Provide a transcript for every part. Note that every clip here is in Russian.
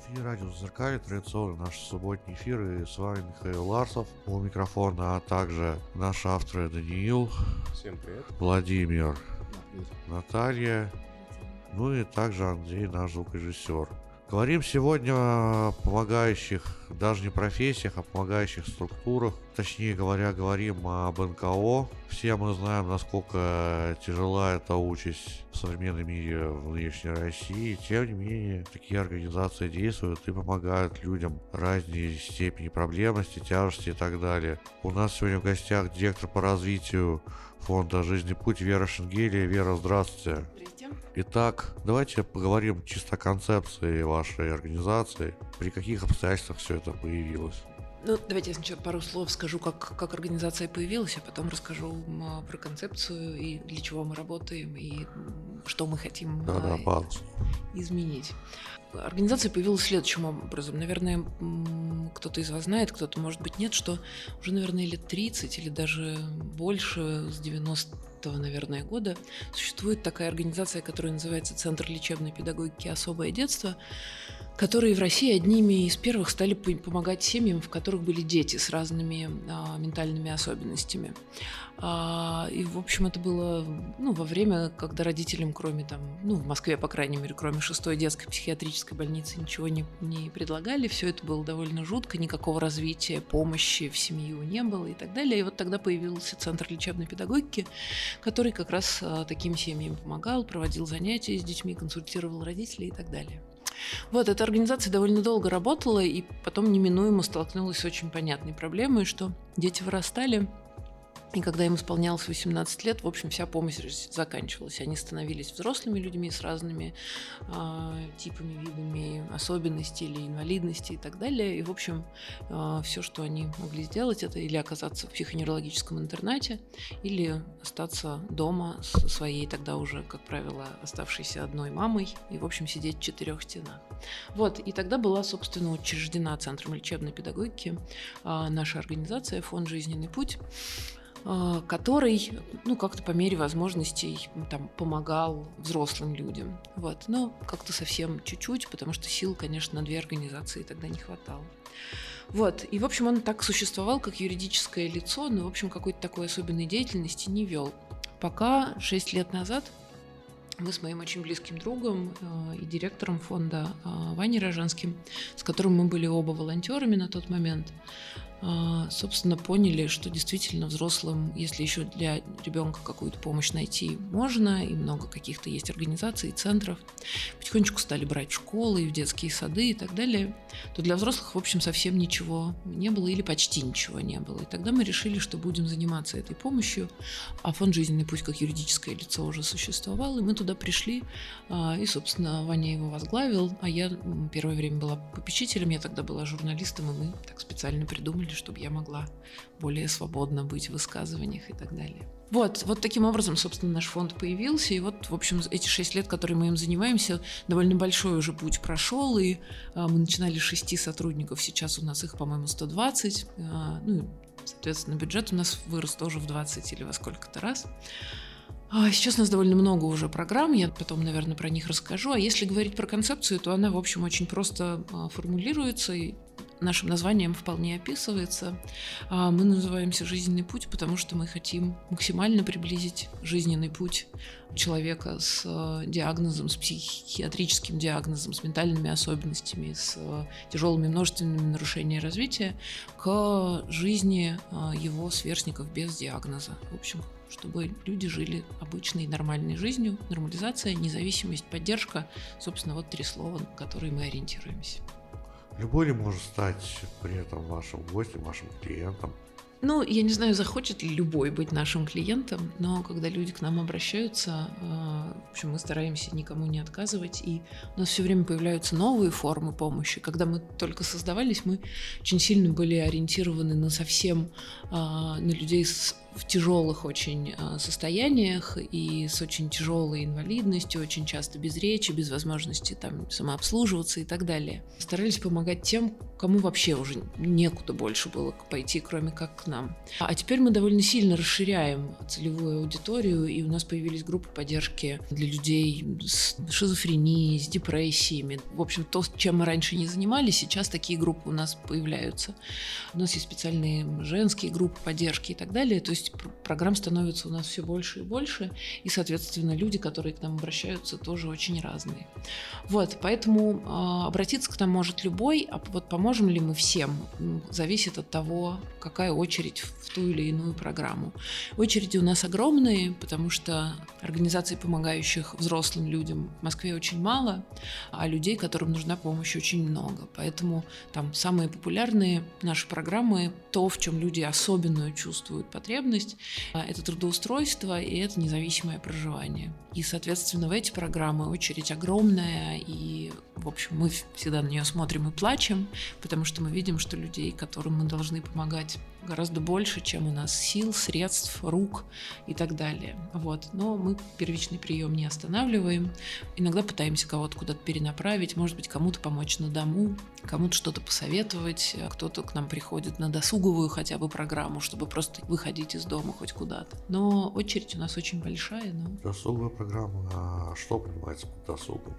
эфире радио Зеркали, традиционный наш субботний эфир, и с вами Михаил Ларсов у микрофона, а также наши авторы Даниил, Всем привет. Владимир, Наталья, ну и также Андрей, наш звукорежиссер. Говорим сегодня о помогающих, даже не профессиях, а помогающих структурах. Точнее говоря, говорим об НКО. Все мы знаем, насколько тяжела эта участь в современном мире в нынешней России. Тем не менее, такие организации действуют и помогают людям разной степени проблемности, тяжести и так далее. У нас сегодня в гостях директор по развитию фонда «Жизненный путь» Вера Шенгелия. Вера, здравствуйте. Итак, давайте поговорим чисто о концепции вашей организации. При каких обстоятельствах все это появилось? Ну, давайте я сначала пару слов скажу, как, как организация появилась, а потом расскажу а, про концепцию и для чего мы работаем, и что мы хотим да, да, а, изменить. Организация появилась следующим образом. Наверное, кто-то из вас знает, кто-то, может быть, нет, что уже, наверное, лет 30 или даже больше, с 90 наверное, года существует такая организация, которая называется Центр лечебной педагогики «Особое детство», которые в России одними из первых стали помогать семьям, в которых были дети с разными а, ментальными особенностями. А, и, в общем, это было ну, во время, когда родителям, кроме там, ну, в Москве, по крайней мере, кроме шестой детской психиатрической больницы, ничего не, не предлагали. Все это было довольно жутко, никакого развития, помощи в семью не было и так далее. И вот тогда появился Центр лечебной педагогики, который как раз а, таким семьям помогал, проводил занятия с детьми, консультировал родителей и так далее. Вот, эта организация довольно долго работала, и потом неминуемо столкнулась с очень понятной проблемой, что дети вырастали, и когда им исполнялось 18 лет, в общем, вся помощь заканчивалась. Они становились взрослыми людьми с разными э, типами, видами особенностей или инвалидности и так далее. И, в общем, э, а, все, что они могли сделать, это или оказаться в психоневрологическом интернате, или остаться дома со своей тогда уже, как правило, оставшейся одной мамой и, в общем, сидеть в четырех стенах. Вот, и тогда была, собственно, учреждена Центром лечебной педагогики э, наша организация «Фонд «Жизненный путь», который, ну, как-то по мере возможностей там помогал взрослым людям. Вот. Но как-то совсем чуть-чуть, потому что сил, конечно, на две организации тогда не хватало. Вот. И, в общем, он так существовал, как юридическое лицо, но, в общем, какой-то такой особенной деятельности не вел. Пока шесть лет назад мы с моим очень близким другом э, и директором фонда э, Ваней Рожанским, с которым мы были оба волонтерами на тот момент, а, собственно, поняли, что действительно взрослым, если еще для ребенка какую-то помощь найти можно, и много каких-то есть организаций, центров, потихонечку стали брать в школы, в детские сады и так далее, то для взрослых, в общем, совсем ничего не было или почти ничего не было. И тогда мы решили, что будем заниматься этой помощью, а фонд «Жизненный путь» как юридическое лицо уже существовал, и мы туда пришли, а, и, собственно, Ваня его возглавил, а я первое время была попечителем, я тогда была журналистом, и мы так специально придумали, или чтобы я могла более свободно быть в высказываниях и так далее. Вот, вот таким образом, собственно, наш фонд появился. И вот, в общем, эти шесть лет, которые мы им занимаемся, довольно большой уже путь прошел. И а, мы начинали с шести сотрудников, сейчас у нас их, по-моему, 120. А, ну, соответственно, бюджет у нас вырос тоже в 20 или во сколько-то раз. А сейчас у нас довольно много уже программ, я потом, наверное, про них расскажу. А если говорить про концепцию, то она, в общем, очень просто формулируется. И нашим названием вполне описывается. А, мы называемся «Жизненный путь», потому что мы хотим максимально приблизить жизненный путь человека с э, диагнозом, с психиатрическим диагнозом, с ментальными особенностями, с э, тяжелыми множественными нарушениями развития к жизни э, его сверстников без диагноза. В общем, чтобы люди жили обычной нормальной жизнью, нормализация, независимость, поддержка, собственно, вот три слова, на которые мы ориентируемся. Любой ли может стать при этом вашим гостем, вашим клиентом? Ну, я не знаю, захочет ли любой быть нашим клиентом, но когда люди к нам обращаются, э, в общем, мы стараемся никому не отказывать, и у нас все время появляются новые формы помощи. Когда мы только создавались, мы очень сильно были ориентированы на совсем, э, на людей с в тяжелых очень а, состояниях и с очень тяжелой инвалидностью, очень часто без речи, без возможности там самообслуживаться и так далее. Старались помогать тем, кому вообще уже некуда больше было пойти, кроме как к нам. А теперь мы довольно сильно расширяем целевую аудиторию, и у нас появились группы поддержки для людей с шизофренией, с депрессиями. В общем, то, чем мы раньше не занимались, сейчас такие группы у нас появляются. У нас есть специальные женские группы поддержки и так далее. То есть программ становится у нас все больше и больше, и, соответственно, люди, которые к нам обращаются, тоже очень разные. Вот, поэтому э, обратиться к нам может любой, а вот поможем ли мы всем, зависит от того, какая очередь в ту или иную программу. Очереди у нас огромные, потому что организаций, помогающих взрослым людям в Москве очень мало, а людей, которым нужна помощь, очень много. Поэтому там самые популярные наши программы, то, в чем люди особенную чувствуют потребность, а, это трудоустройство и это независимое проживание. И, соответственно, в эти программы очередь огромная, и, в общем, мы всегда на нее смотрим и плачем, потому что мы видим, что людей, которым мы должны помогать, гораздо больше, чем у нас сил, средств, рук и так далее. Вот. Но мы первичный прием не останавливаем. Иногда пытаемся кого-то куда-то перенаправить, может быть, кому-то помочь на дому, кому-то что-то посоветовать, кто-то к нам приходит на досуговую хотя бы программу, чтобы просто выходить из дома хоть куда-то. Но очередь у нас очень большая. Но... Досуговая программа, а что понимается под досугом?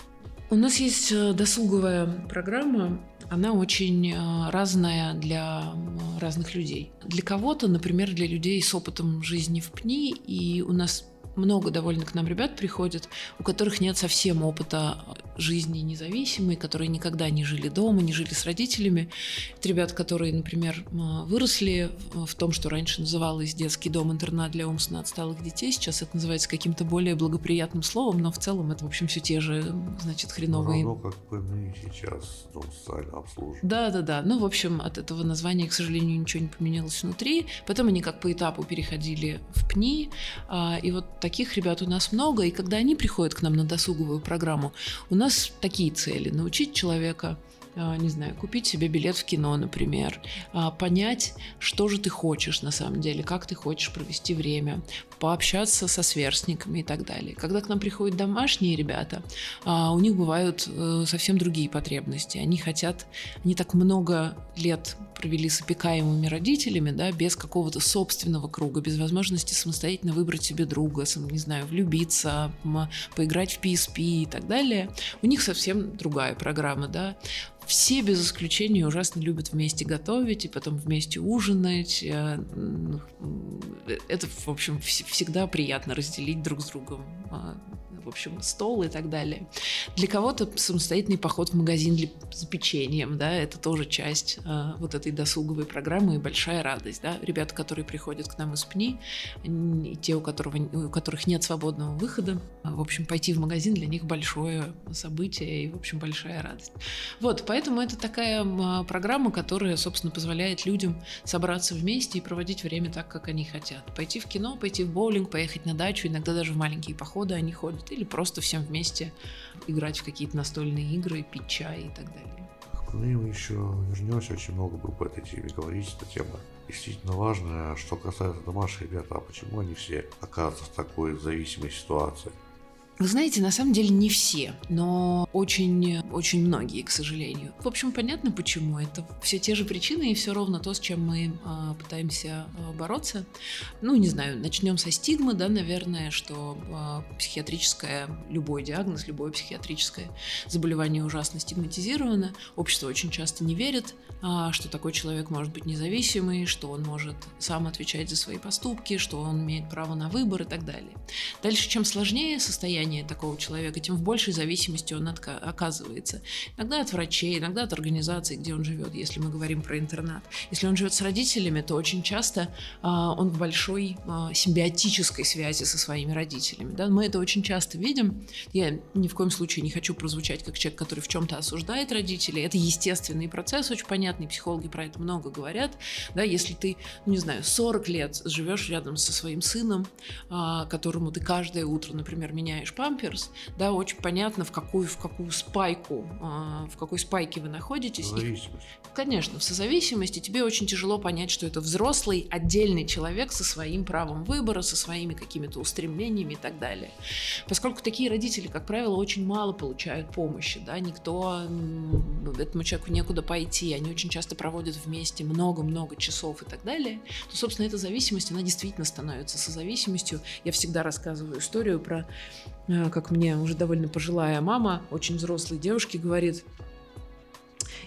У нас есть э, досуговая программа, она очень э, разная для разных людей. Для кого-то, например, для людей с опытом жизни в ПНИ, и у нас много довольно к нам ребят приходят, у которых нет совсем опыта жизни независимой, которые никогда не жили дома, не жили с родителями. Это ребят, которые, например, выросли в том, что раньше называлось детский дом-интернат для умственно отсталых детей. Сейчас это называется каким-то более благоприятным словом, но в целом это, в общем, все те же, значит, хреновые... Ну, как мы сейчас дом социального обслуживания. Да, да, да. Ну, в общем, от этого названия, к сожалению, ничего не поменялось внутри. Потом они как по этапу переходили в ПНИ. А, и вот таких ребят у нас много. И когда они приходят к нам на досуговую программу, у нас такие цели. Научить человека не знаю, купить себе билет в кино, например, а, понять, что же ты хочешь на самом деле, как ты хочешь провести время, пообщаться со сверстниками и так далее. Когда к нам приходят домашние ребята, а, у них бывают э, совсем другие потребности. Они хотят, они так много лет провели с опекаемыми родителями, да, без какого-то собственного круга, без возможности самостоятельно выбрать себе друга, сам, не знаю, влюбиться, поиграть в PSP и так далее. У них совсем другая программа, да все без исключения ужасно любят вместе готовить и потом вместе ужинать. Э, это, в общем, всегда приятно разделить друг с другом а, в общем, стол и так далее. Для кого-то самостоятельный поход в магазин за печеньем, да, это тоже часть э, вот этой досуговой программы и большая радость, да. Ребята, которые приходят к нам из ПНИ, и те, у, которого, у которых нет свободного выхода, в общем, пойти в магазин для них большое событие и, в общем, большая радость. Вот, поэтому это такая программа, которая, собственно, позволяет людям собраться вместе и проводить время так, как они хотят. Пойти в кино, пойти в боулинг, поехать на дачу, иногда даже в маленькие походы они ходят или просто всем вместе играть в какие-то настольные игры, пить чай и так далее. Мы еще вернемся, очень много групп по этой теме говорить, эта тема действительно важная. Что касается домашних ребят, а почему они все оказываются в такой зависимой ситуации? Вы знаете, на самом деле не все, но очень, очень многие, к сожалению. В общем, понятно почему. Это все те же причины и все ровно то, с чем мы а, пытаемся а, бороться. Ну, не знаю, начнем со стигмы, да, наверное, что а, психиатрическое, любой диагноз, любое психиатрическое заболевание ужасно стигматизировано. Общество очень часто не верит, а, что такой человек может быть независимый, что он может сам отвечать за свои поступки, что он имеет право на выбор и так далее. Дальше, чем сложнее состояние состояние такого человека, тем в большей зависимости он оказывается. Иногда от врачей, иногда от организации, где он живет, если мы говорим про интернат. Если он живет с родителями, то очень часто а, он в большой а, симбиотической связи со своими родителями. Да? Мы это очень часто видим. Я ни в коем случае не хочу прозвучать как человек, который в чем-то осуждает родителей. Это естественный процесс, очень понятный. Психологи про это много говорят. Да? Если ты, ну, не знаю, 40 лет живешь рядом со своим сыном, а, которому ты каждое утро, например, меняешь покупаешь памперс, да, очень понятно, в какую, в какую спайку, а, в какой спайке вы находитесь. Зависимость. Конечно, в созависимости тебе очень тяжело понять, что это взрослый, отдельный человек со своим правом выбора, со своими какими-то устремлениями и так далее. Поскольку такие родители, как правило, очень мало получают помощи, да, никто, этому человеку некуда пойти, они очень часто проводят вместе много-много часов и так далее, то, собственно, эта зависимость, она действительно становится созависимостью. Я всегда рассказываю историю про, как мне уже довольно пожилая мама, очень взрослой девушки, говорит,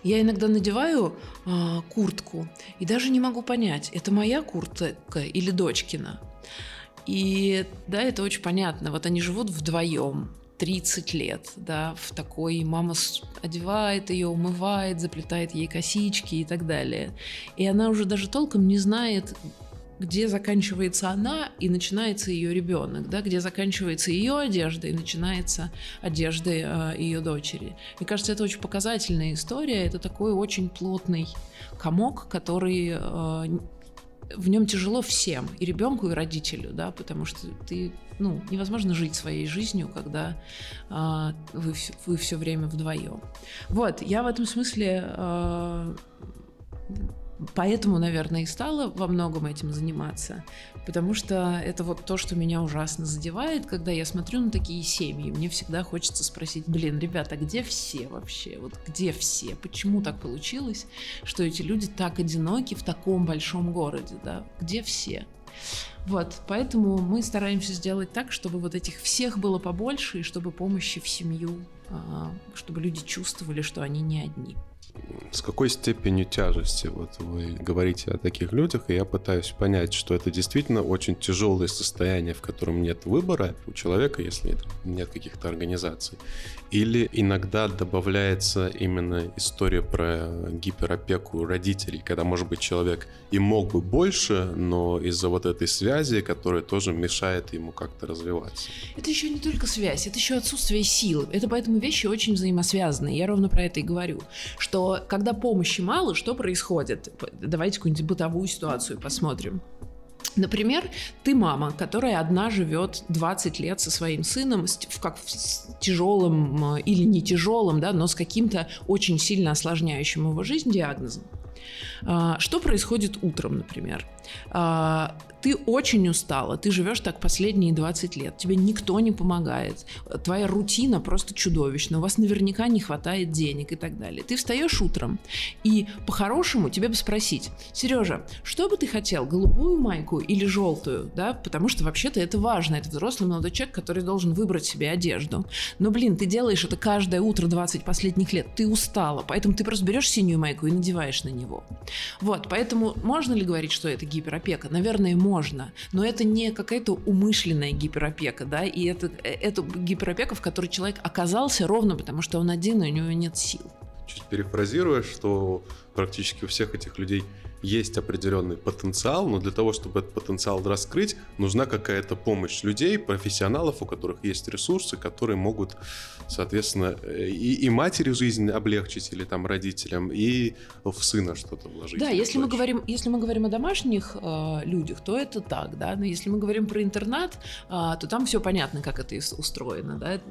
я иногда надеваю э, куртку и даже не могу понять, это моя куртка или дочкина. И да, это очень понятно. Вот они живут вдвоем. 30 лет, да, в такой мама одевает ее, умывает, заплетает ей косички и так далее. И она уже даже толком не знает, где заканчивается она и начинается ее ребенок, да, где заканчивается ее одежда и начинается одежда э, ее дочери. Мне кажется, это очень показательная история. Это такой очень плотный комок, который э, в нем тяжело всем, и ребенку, и родителю, да, потому что ты, ну, невозможно жить своей жизнью, когда э, вы, вы все время вдвоем. Вот, я в этом смысле э, Поэтому, наверное, и стала во многом этим заниматься, потому что это вот то, что меня ужасно задевает, когда я смотрю на такие семьи. Мне всегда хочется спросить, блин, ребята, где все вообще? Вот где все? Почему так получилось, что эти люди так одиноки в таком большом городе, да? Где все? Вот, поэтому мы стараемся сделать так, чтобы вот этих всех было побольше, и чтобы помощи в семью, а, чтобы люди чувствовали, что они не одни с какой степенью тяжести вот вы говорите о таких людях, и я пытаюсь понять, что это действительно очень тяжелое состояние, в котором нет выбора у человека, если нет каких-то организаций. Или иногда добавляется именно история про гиперопеку родителей, когда, может быть, человек и мог бы больше, но из-за вот этой связи, которая тоже мешает ему как-то развиваться. Это еще не только связь, это еще отсутствие сил. Это поэтому вещи очень взаимосвязаны. Я ровно про это и говорю, что когда помощи мало, что происходит? Давайте какую-нибудь бытовую ситуацию посмотрим. Например, ты мама, которая одна живет 20 лет со своим сыном, в как в тяжелым или не тяжелым, да, но с каким-то очень сильно осложняющим его жизнь диагнозом. А, что происходит утром, например? Ты очень устала, ты живешь так последние 20 лет, тебе никто не помогает, твоя рутина просто чудовищна, у вас наверняка не хватает денег и так далее. Ты встаешь утром, и по-хорошему тебе бы спросить, Сережа, что бы ты хотел, голубую майку или желтую, да, потому что вообще-то это важно, это взрослый молодой человек, который должен выбрать себе одежду. Но, блин, ты делаешь это каждое утро 20 последних лет, ты устала, поэтому ты просто берешь синюю майку и надеваешь на него. Вот, поэтому можно ли говорить, что это гиперопека? Наверное, можно можно, но это не какая-то умышленная гиперопека, да, и это, это гиперопека, в которой человек оказался ровно потому, что он один, и у него нет сил. Чуть перефразируя, что практически у всех этих людей есть определенный потенциал, но для того, чтобы этот потенциал раскрыть, нужна какая-то помощь людей, профессионалов, у которых есть ресурсы, которые могут, соответственно, и, и матери жизнь облегчить или там родителям, и в сына что-то вложить. Да, если мы говорим, если мы говорим о домашних э, людях, то это так, да. Но если мы говорим про интернат, э, то там все понятно, как это устроено, да. Это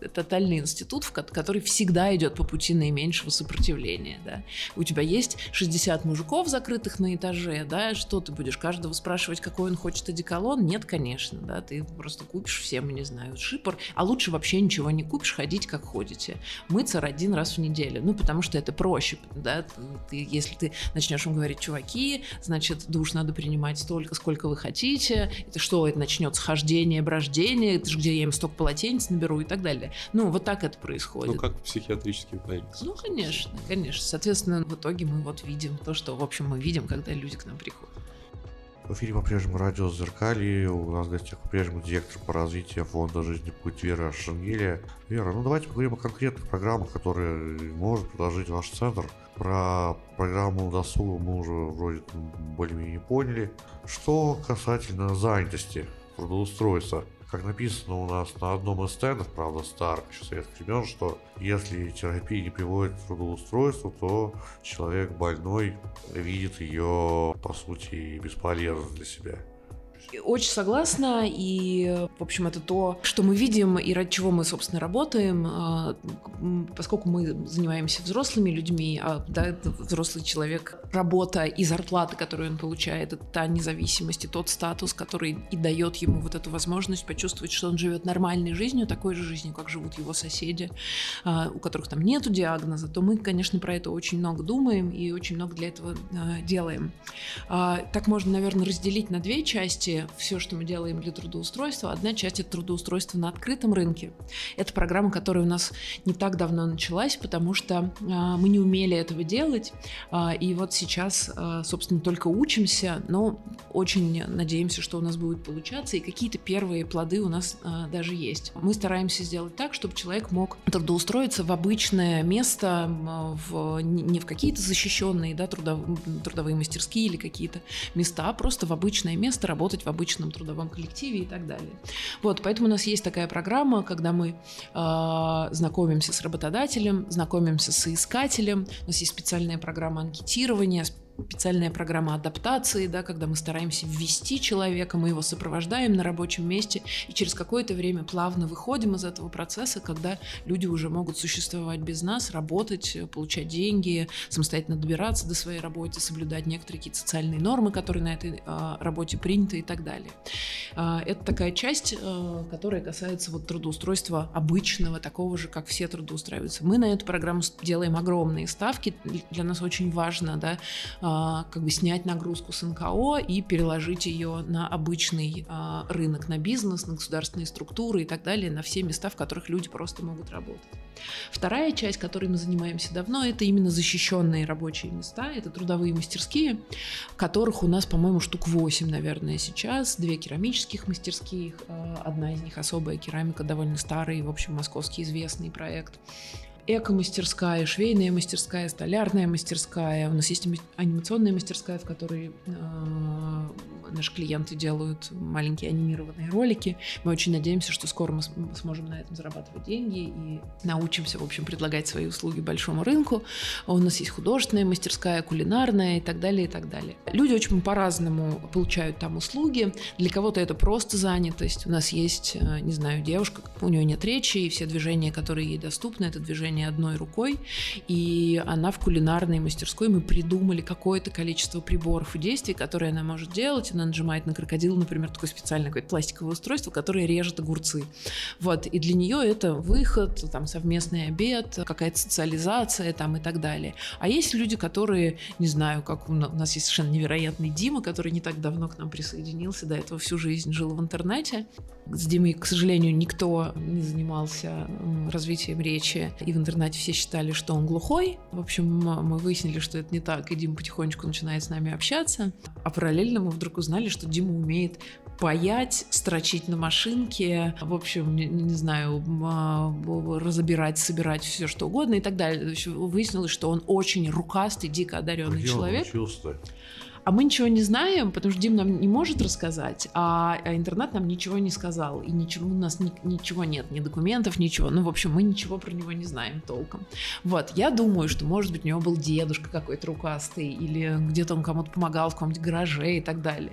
э, тотальный институт, который всегда идет по пути наименьшего сопротивления, да. У тебя есть 60 мужиков закрытых на этаже, да, что ты будешь каждого спрашивать, какой он хочет одеколон? Нет, конечно, да, ты просто купишь всем, не знаю, шипор, а лучше вообще ничего не купишь, ходить как ходите. Мыться один раз в неделю, ну, потому что это проще, да, ты, если ты начнешь им говорить, чуваки, значит, душ надо принимать столько, сколько вы хотите, это что, это начнется хождение, брождение, это же где я им столько полотенец наберу и так далее. Ну, вот так это происходит. Ну, как в психиатрических больницах. Ну, конечно, конечно. Соответственно, в итоге мы вот видим то, что, в общем, общем, мы видим, когда люди к нам приходят. В эфире по-прежнему радио Зеркали. У нас в гостях по-прежнему директор по развитию фонда жизни путь Вера Шангелия. Вера, ну давайте поговорим о конкретных программах, которые может предложить ваш центр. Про программу досуга мы уже вроде более-менее поняли. Что касательно занятости, трудоустройства как написано у нас на одном из стендов, правда старых еще советских времен, что если терапия не приводит к трудоустройству, то человек больной видит ее, по сути, бесполезной для себя. Очень согласна, и, в общем, это то, что мы видим и ради чего мы, собственно, работаем, а, поскольку мы занимаемся взрослыми людьми, а да, взрослый человек, работа и зарплата, которую он получает, это та независимость и тот статус, который и дает ему вот эту возможность почувствовать, что он живет нормальной жизнью, такой же жизнью, как живут его соседи, а, у которых там нету диагноза, то мы, конечно, про это очень много думаем и очень много для этого а, делаем. Так можно, наверное, разделить на две части все, что мы делаем для трудоустройства. Одна часть это трудоустройство на открытом рынке. Это программа, которая у нас не так давно началась, потому что а, мы не умели этого делать. А, и вот сейчас, а, собственно, только учимся, но очень надеемся, что у нас будет получаться, и какие-то первые плоды у нас даже есть. Мы стараемся сделать так, чтобы человек мог трудоустроиться в обычное место, в, не в какие-то защищенные да, трудов, трудовые мастерские или какие-то места, а просто в обычное место работать в обычном трудовом коллективе и так далее. Вот, поэтому у нас есть такая программа, когда мы э, знакомимся с работодателем, знакомимся с искателем, у нас есть специальная программа анкетирования, специальная программа адаптации, да, когда мы стараемся ввести человека, мы его сопровождаем на рабочем месте, и через какое-то время плавно выходим из этого процесса, когда люди уже могут существовать без нас, работать, получать деньги, самостоятельно добираться до своей работы, соблюдать некоторые какие-то социальные нормы, которые на этой а, работе приняты и так далее. А, это такая часть, а, которая касается вот трудоустройства обычного, такого же, как все трудоустраиваются. Мы на эту программу делаем огромные ставки, для нас очень важно, да, как бы снять нагрузку с НКО и переложить ее на обычный а, рынок, на бизнес, на государственные структуры и так далее, на все места, в которых люди просто могут работать. Вторая часть, которой мы занимаемся давно, это именно защищенные рабочие места, это трудовые мастерские, которых у нас, по-моему, штук 8, наверное, сейчас, две керамических мастерских, а, одна из них особая керамика, довольно старый, в общем, московский известный проект эко-мастерская, швейная мастерская, столярная мастерская. У нас есть анимационная мастерская, в которой э, наши клиенты делают маленькие анимированные ролики. Мы очень надеемся, что скоро мы сможем на этом зарабатывать деньги и научимся, в общем, предлагать свои услуги большому рынку. У нас есть художественная мастерская, кулинарная и так далее, и так далее. Люди очень по-разному получают там услуги. Для кого-то это просто занятость. У нас есть, э, не знаю, девушка, у нее нет речи, и все движения, которые ей доступны, это движение движение одной рукой, и она в кулинарной мастерской, мы придумали какое-то количество приборов и действий, которые она может делать. Она нажимает на крокодил, например, такое специальное какое-то пластиковое устройство, которое режет огурцы. Вот, и для нее это выход, там, совместный обед, какая-то социализация там и так далее. А есть люди, которые, не знаю, как у нас есть совершенно невероятный Дима, который не так давно к нам присоединился, до этого всю жизнь жил в интернете. С Димой, к сожалению, никто не занимался развитием речи и в интернете все считали, что он глухой. В общем, мы выяснили, что это не так, и Дима потихонечку начинает с нами общаться. А параллельно мы вдруг узнали, что Дима умеет паять, строчить на машинке, в общем, не, не знаю, а, разобирать, собирать все что угодно и так далее. Выяснилось, что он очень рукастый, дико одаренный Где человек. Он? А мы ничего не знаем, потому что Дим нам не может рассказать, а, а интернет нам ничего не сказал. И ничего, у нас ни, ничего нет, ни документов, ничего. Ну, в общем, мы ничего про него не знаем толком. Вот, я думаю, что, может быть, у него был дедушка какой-то рукастый, или где-то он кому-то помогал в каком-нибудь гараже и так далее.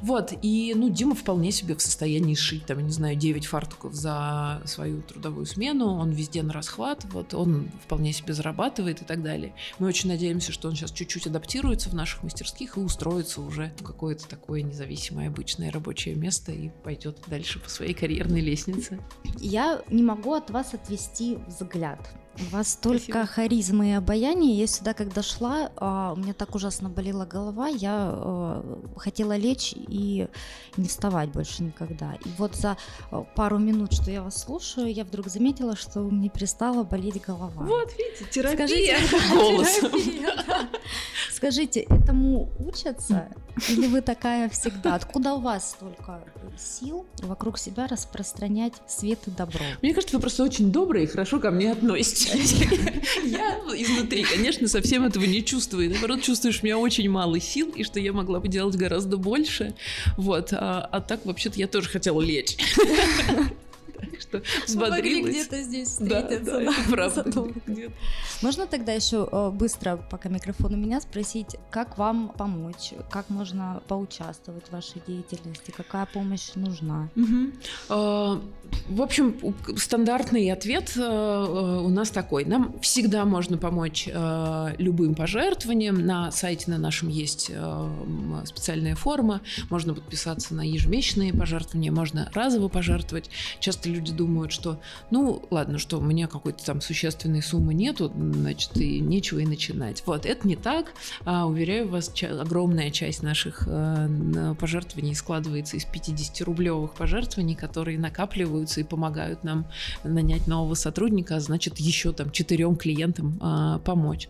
Вот, и, ну, Дима вполне себе в состоянии сшить, там, не знаю, 9 фартуков за свою трудовую смену, он везде на расхват, вот, он вполне себе зарабатывает и так далее. Мы очень надеемся, что он сейчас чуть-чуть адаптируется в наших мастерских и устроиться уже в какое-то такое независимое обычное рабочее место и пойдет дальше по своей карьерной лестнице. Я не могу от вас отвести взгляд. У вас столько Спасибо. харизмы и обаяния. Я сюда, когда шла, а, у меня так ужасно болела голова, я а, хотела лечь и не вставать больше никогда. И вот за а, пару минут, что я вас слушаю, я вдруг заметила, что у меня перестала болеть голова. Вот, видите, терапия Скажите, голосом. Скажите, этому учатся? Или вы такая всегда? Откуда у вас столько сил вокруг себя распространять свет и добро? Мне кажется, вы просто очень добрые и хорошо ко мне относитесь. Я изнутри, конечно, совсем этого не чувствую. Наоборот, чувствую, что у меня очень мало сил и что я могла бы делать гораздо больше. Вот. А, а так, вообще-то, я тоже хотела лечь. что взбодрилась. где-то здесь встретиться. Да, да, правда. Можно тогда еще э, быстро, пока микрофон у меня, спросить, как вам помочь, как можно поучаствовать в вашей деятельности, какая помощь нужна? В общем, стандартный ответ э, у нас такой. Нам всегда можно помочь э, любым пожертвованием. На сайте на нашем есть специальная форма. Можно подписаться на ежемесячные пожертвования, можно разово пожертвовать. Часто люди думают, что, ну, ладно, что у меня какой-то там существенной суммы нету, значит, и нечего и начинать. Вот, это не так. А, уверяю вас, огромная часть наших э, пожертвований складывается из 50-рублевых пожертвований, которые накапливаются и помогают нам нанять нового сотрудника, а значит, еще там четырем клиентам а, помочь.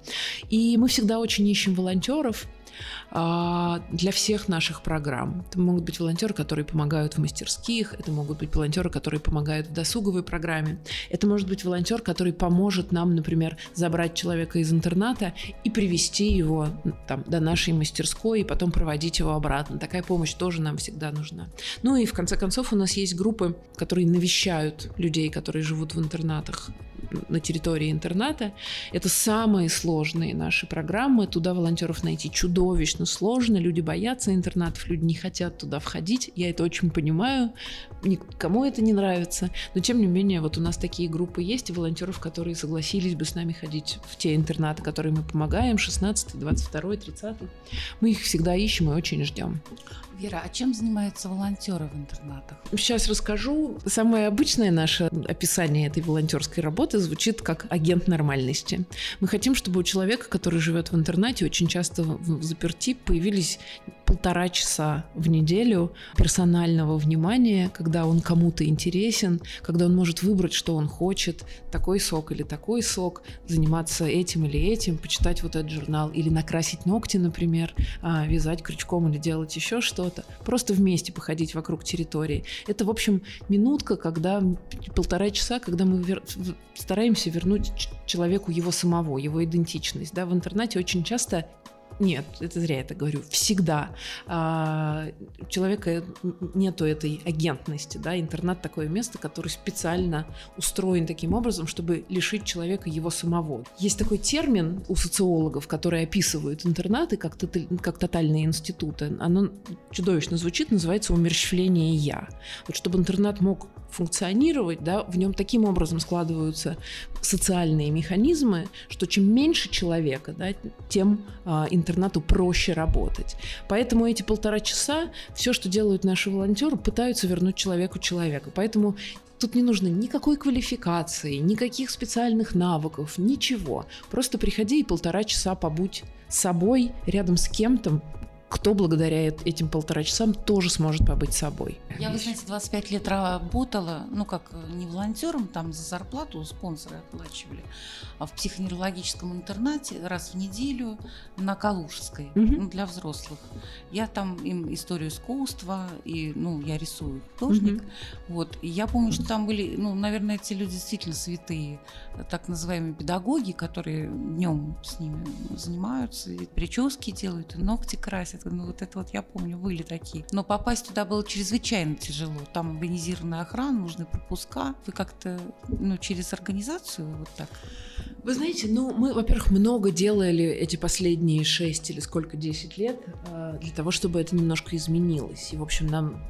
И мы всегда очень ищем волонтеров, а, для всех наших программ. Это могут быть волонтеры, которые помогают в мастерских, это могут быть волонтеры, которые помогают в досуговой программе, это может быть волонтер, который поможет нам, например, забрать человека из интерната и привести его там, до нашей мастерской и потом проводить его обратно. Такая помощь тоже нам всегда нужна. Ну и в конце концов у нас есть группы, которые навещают людей, которые живут в интернатах на территории интерната. Это самые сложные наши программы. Туда волонтеров найти чудовищно сложно. Люди боятся интернатов, люди не хотят туда входить. Я это очень понимаю. Никому это не нравится. Но тем не менее, вот у нас такие группы есть, волонтеров, которые согласились бы с нами ходить в те интернаты, которые мы помогаем, 16, 22, 30. Мы их всегда ищем и очень ждем. Вера, а чем занимаются волонтеры в интернатах? Сейчас расскажу. Самое обычное наше описание этой волонтерской работы звучит как агент нормальности. Мы хотим, чтобы у человека, который живет в интернате, очень часто в заперти появились полтора часа в неделю персонального внимания, когда он кому-то интересен, когда он может выбрать, что он хочет, такой сок или такой сок, заниматься этим или этим, почитать вот этот журнал или накрасить ногти, например, а, вязать крючком или делать еще что-то. Просто вместе походить вокруг территории. Это, в общем, минутка, когда полтора часа, когда мы вер... стараемся вернуть человеку его самого, его идентичность. Да? В интернете очень часто нет, это зря я это говорю. Всегда а, у человека нету этой агентности, да. Интернат такое место, которое специально устроен таким образом, чтобы лишить человека его самого. Есть такой термин у социологов, которые описывают интернаты как, как тотальные институты. Оно чудовищно звучит, называется умерщвление я. Вот чтобы интернат мог функционировать, да, в нем таким образом складываются социальные механизмы, что чем меньше человека, да, тем а, интернату проще работать. Поэтому эти полтора часа все, что делают наши волонтеры, пытаются вернуть человеку человека. Поэтому Тут не нужно никакой квалификации, никаких специальных навыков, ничего. Просто приходи и полтора часа побудь с собой, рядом с кем-то, кто благодаря этим полтора часам тоже сможет побыть собой. Я, вы знаете, 25 лет работала, ну как не волонтером, там за зарплату спонсоры оплачивали, а в психоневрологическом интернате раз в неделю на Калужской, угу. ну, для взрослых. Я там им историю искусства, и, ну, я рисую художник. Угу. Вот, и я помню, что там были, ну, наверное, эти люди действительно святые, так называемые педагоги, которые днем с ними занимаются, и прически делают, и ногти красят. Ну, вот это вот я помню, были такие. Но попасть туда было чрезвычайно тяжело. Там организированная охрана, нужны пропуска. Вы как-то, ну, через организацию вот так вы знаете, ну, мы, во-первых, много делали эти последние 6 или сколько, 10 лет а, для того, чтобы это немножко изменилось. И, в общем, нам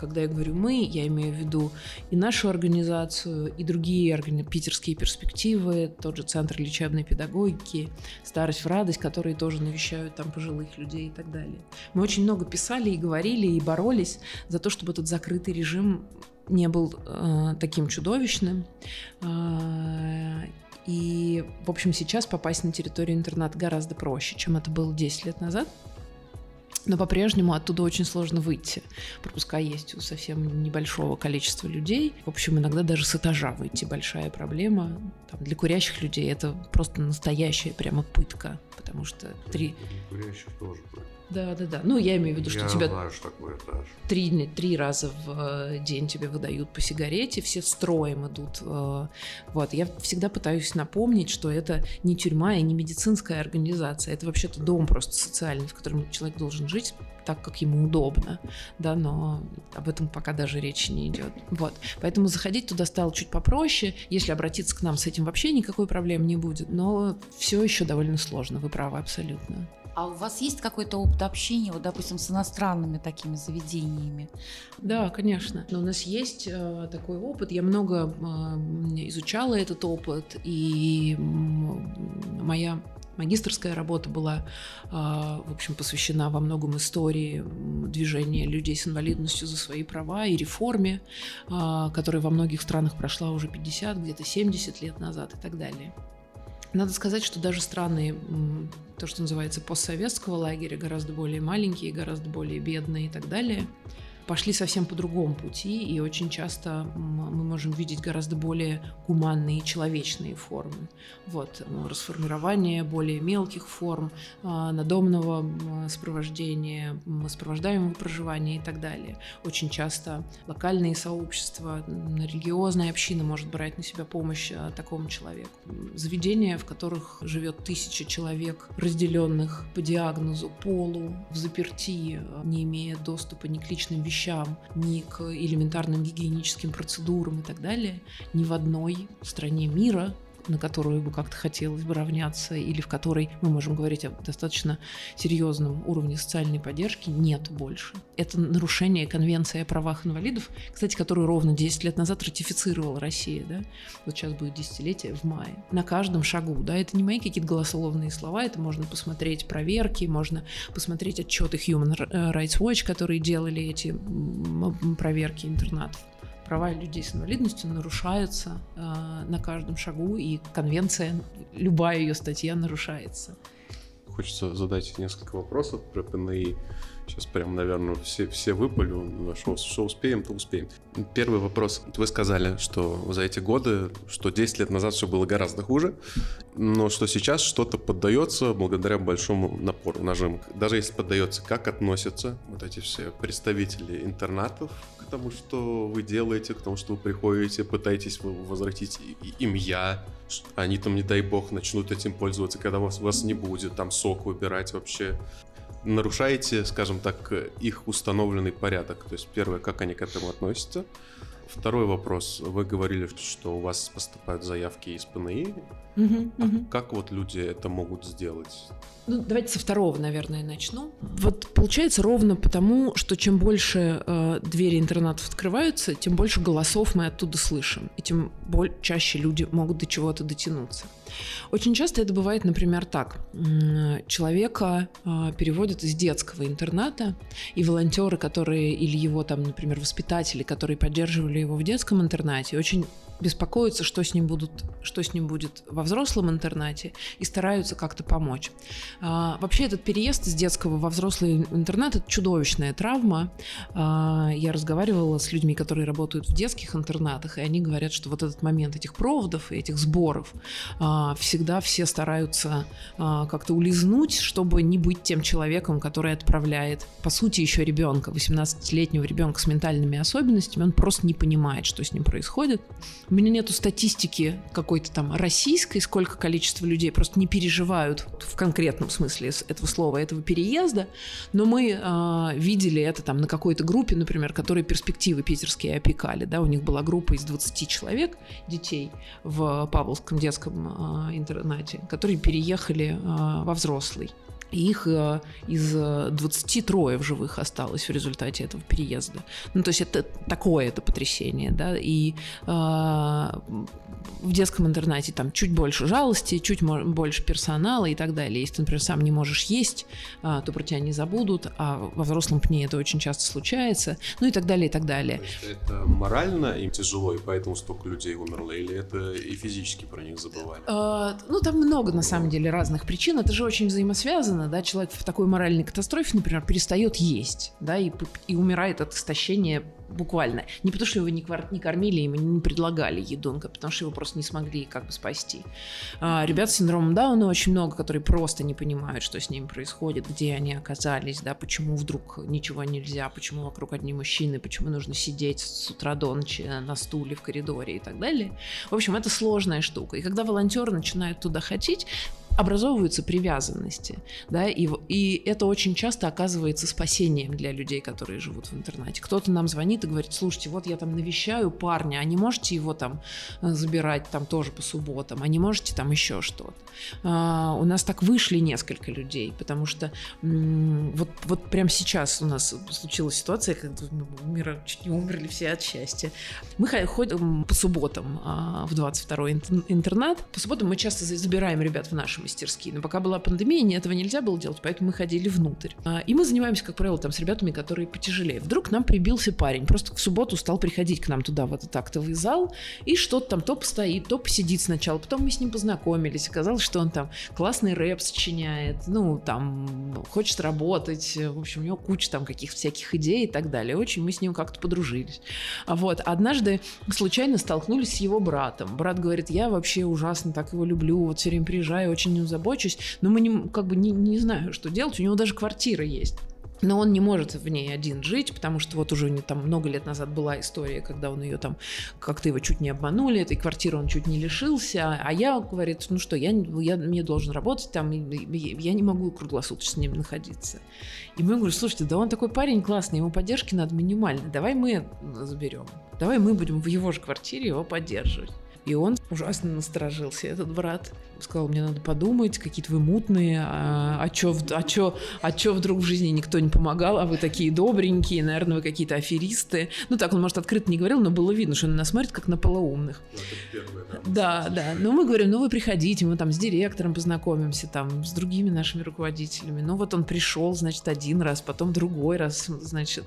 когда я говорю мы, я имею в виду и нашу организацию, и другие органи- питерские перспективы, тот же Центр лечебной педагогики, Старость в радость, которые тоже навещают там пожилых людей и так далее. Мы очень много писали и говорили, и боролись за то, чтобы этот закрытый режим не был э, таким чудовищным. Э, и, в общем, сейчас попасть на территорию интерната гораздо проще, чем это было 10 лет назад. Но по-прежнему оттуда очень сложно выйти. Пропуска есть у совсем небольшого количества людей. В общем, иногда даже с этажа выйти большая проблема. Там, для курящих людей это просто настоящая прямо пытка, потому что три... Для курящих тоже пытка. Да, да, да. Ну, я имею в виду, что я тебя знаю, что такое этаж. три, три раза в э, день тебе выдают по сигарете, все строем идут. э, Вот. Я всегда пытаюсь напомнить, что это не тюрьма и не медицинская организация. Это вообще-то дом просто социальный, в котором человек должен жить так, как ему удобно, да, но об этом пока даже речи не идет. Вот. Поэтому заходить туда стало чуть попроще. Если обратиться к нам с этим вообще никакой проблем не будет, но все еще довольно сложно, вы правы абсолютно. А у вас есть какой-то опыт общения, вот, допустим, с иностранными такими заведениями? Да, конечно. Но у нас есть э, такой опыт. Я много э, изучала этот опыт, и моя магистрская работа была, э, в общем, посвящена во многом истории движения людей с инвалидностью за свои права и реформе, э, которая во многих странах прошла уже 50, где-то 70 лет назад и так далее. Надо сказать, что даже страны, то, что называется постсоветского лагеря, гораздо более маленькие, гораздо более бедные и так далее, пошли совсем по другому пути, и очень часто мы можем видеть гораздо более гуманные человечные формы. Вот, м, расформирование более мелких форм, а, надомного сопровождения, сопровождаемого проживания и так далее. Очень часто локальные сообщества, религиозная община может брать на себя помощь а, такому человеку. Заведения, в которых живет тысяча человек, разделенных по диагнозу, полу, в заперти, а, не имея доступа ни к личным вещам, ни к элементарным гигиеническим процедурам и так далее, ни в одной стране мира на которую бы как-то хотелось бы равняться, или в которой мы можем говорить о достаточно серьезном уровне социальной поддержки, нет больше. Это нарушение Конвенции о правах инвалидов, кстати, которую ровно 10 лет назад ратифицировала Россия, да, вот сейчас будет десятилетие в мае, на каждом шагу, да, это не мои какие-то голословные слова, это можно посмотреть проверки, можно посмотреть отчеты Human Rights Watch, которые делали эти проверки интернатов права людей с инвалидностью нарушаются э, на каждом шагу, и конвенция, любая ее статья нарушается. Хочется задать несколько вопросов про ПНИ. Сейчас прям, наверное, все, все выпалю, на что, что успеем, то успеем. Первый вопрос. Вы сказали, что за эти годы, что 10 лет назад все было гораздо хуже, но что сейчас что-то поддается благодаря большому напору, нажиму. Даже если поддается, как относятся вот эти все представители интернатов к тому, что вы делаете, к тому, что вы приходите, пытаетесь возвратить им я, они там, не дай бог, начнут этим пользоваться, когда вас, вас не будет, там сок выбирать вообще нарушаете, скажем так, их установленный порядок. То есть первое, как они к этому относятся. Второй вопрос. Вы говорили, что у вас поступают заявки из ПНИ. Мгм, А мгм. как вот люди это могут сделать? Ну, давайте со второго, наверное, начну. Вот получается ровно потому, что чем больше э, двери интернатов открываются, тем больше голосов мы оттуда слышим, и тем боль- чаще люди могут до чего-то дотянуться. Очень часто это бывает, например, так. Человека э, переводят из детского интерната, и волонтеры, которые, или его там, например, воспитатели, которые поддерживали его в детском интернате, очень беспокоятся, что с ним будут, что с ним будет во взрослом интернате, и стараются как-то помочь. А, вообще этот переезд из детского во взрослый интернат это чудовищная травма. А, я разговаривала с людьми, которые работают в детских интернатах, и они говорят, что вот этот момент этих проводов и этих сборов а, всегда все стараются а, как-то улизнуть, чтобы не быть тем человеком, который отправляет, по сути, еще ребенка, 18-летнего ребенка с ментальными особенностями, он просто не понимает, что с ним происходит. У меня нету статистики какой-то там российской, сколько количество людей просто не переживают в конкретном смысле этого слова, этого переезда, но мы а, видели это там на какой-то группе, например, которые перспективы питерские опекали, да, у них была группа из 20 человек, детей в Павловском детском а, интернате, которые переехали а, во взрослый. Их э, из э, 23 в живых осталось в результате этого переезда. Ну, то есть это такое это потрясение, да, и э, в детском интернате там чуть больше жалости, чуть больше персонала и так далее. Если ты, например, сам не можешь есть, а, то про тебя не забудут, а во взрослом пне это очень часто случается, ну и так далее, и так далее. Это морально им тяжело, и поэтому столько людей умерло, или это и физически про них забывали? А, Ну, там много, на самом деле, разных причин. Это же очень взаимосвязано. да, человек в такой моральной катастрофе, например, перестает есть, да, и, и умирает от истощения буквально. Не потому, что его не, квар- не кормили, ему не предлагали еду, а потому что его просто не смогли как бы спасти. А, ребят с синдромом Дауна очень много, которые просто не понимают, что с ними происходит, где они оказались, да, почему вдруг ничего нельзя, почему вокруг одни мужчины, почему нужно сидеть с утра до ночи на стуле в коридоре и так далее. В общем, это сложная штука. И когда волонтеры начинают туда ходить, образовываются привязанности, да, и, и это очень часто оказывается спасением для людей, которые живут в интернате. Кто-то нам звонит и говорит, слушайте, вот я там навещаю парня, а не можете его там э, забирать там тоже по субботам, а не можете там еще что-то. А, у нас так вышли несколько людей, потому что м- вот, вот прямо сейчас у нас случилась ситуация, когда мира чуть не умерли все от счастья. Мы ходим по субботам а, в 22-й интернат. По субботам мы часто забираем ребят в наши мастерские. Но пока была пандемия, этого нельзя было делать, поэтому мы ходили внутрь. А, и мы занимаемся, как правило, там с ребятами, которые потяжелее. Вдруг нам прибился парень, просто в субботу стал приходить к нам туда, в этот актовый зал, и что-то там то постоит, то посидит сначала. Потом мы с ним познакомились. Оказалось, что он там классный рэп сочиняет, ну, там, хочет работать. В общем, у него куча там каких-то всяких идей и так далее. Очень мы с ним как-то подружились. А вот. Однажды случайно столкнулись с его братом. Брат говорит, я вообще ужасно так его люблю, вот все время приезжаю, очень нем забочусь, но мы не, как бы не, не знаю, что делать. У него даже квартира есть. Но он не может в ней один жить, потому что вот уже не там много лет назад была история, когда он ее там как-то его чуть не обманули, этой квартиры он чуть не лишился, а я, говорит, ну что, я, я мне должен работать там, я не могу круглосуточно с ним находиться. И мы говорим, слушайте, да он такой парень классный, ему поддержки надо минимально, давай мы заберем, давай мы будем в его же квартире его поддерживать. И он ужасно насторожился, этот брат. Сказал, мне надо подумать, какие-то вы мутные, а, а чё, а, чё, а чё вдруг в жизни никто не помогал, а вы такие добренькие, наверное, вы какие-то аферисты. Ну так, он, может, открыто не говорил, но было видно, что он нас смотрит как на полоумных. да. да, Но мы говорим, ну вы приходите, мы там с директором познакомимся, там, с другими нашими руководителями. Ну вот он пришел, значит, один раз, потом другой раз, значит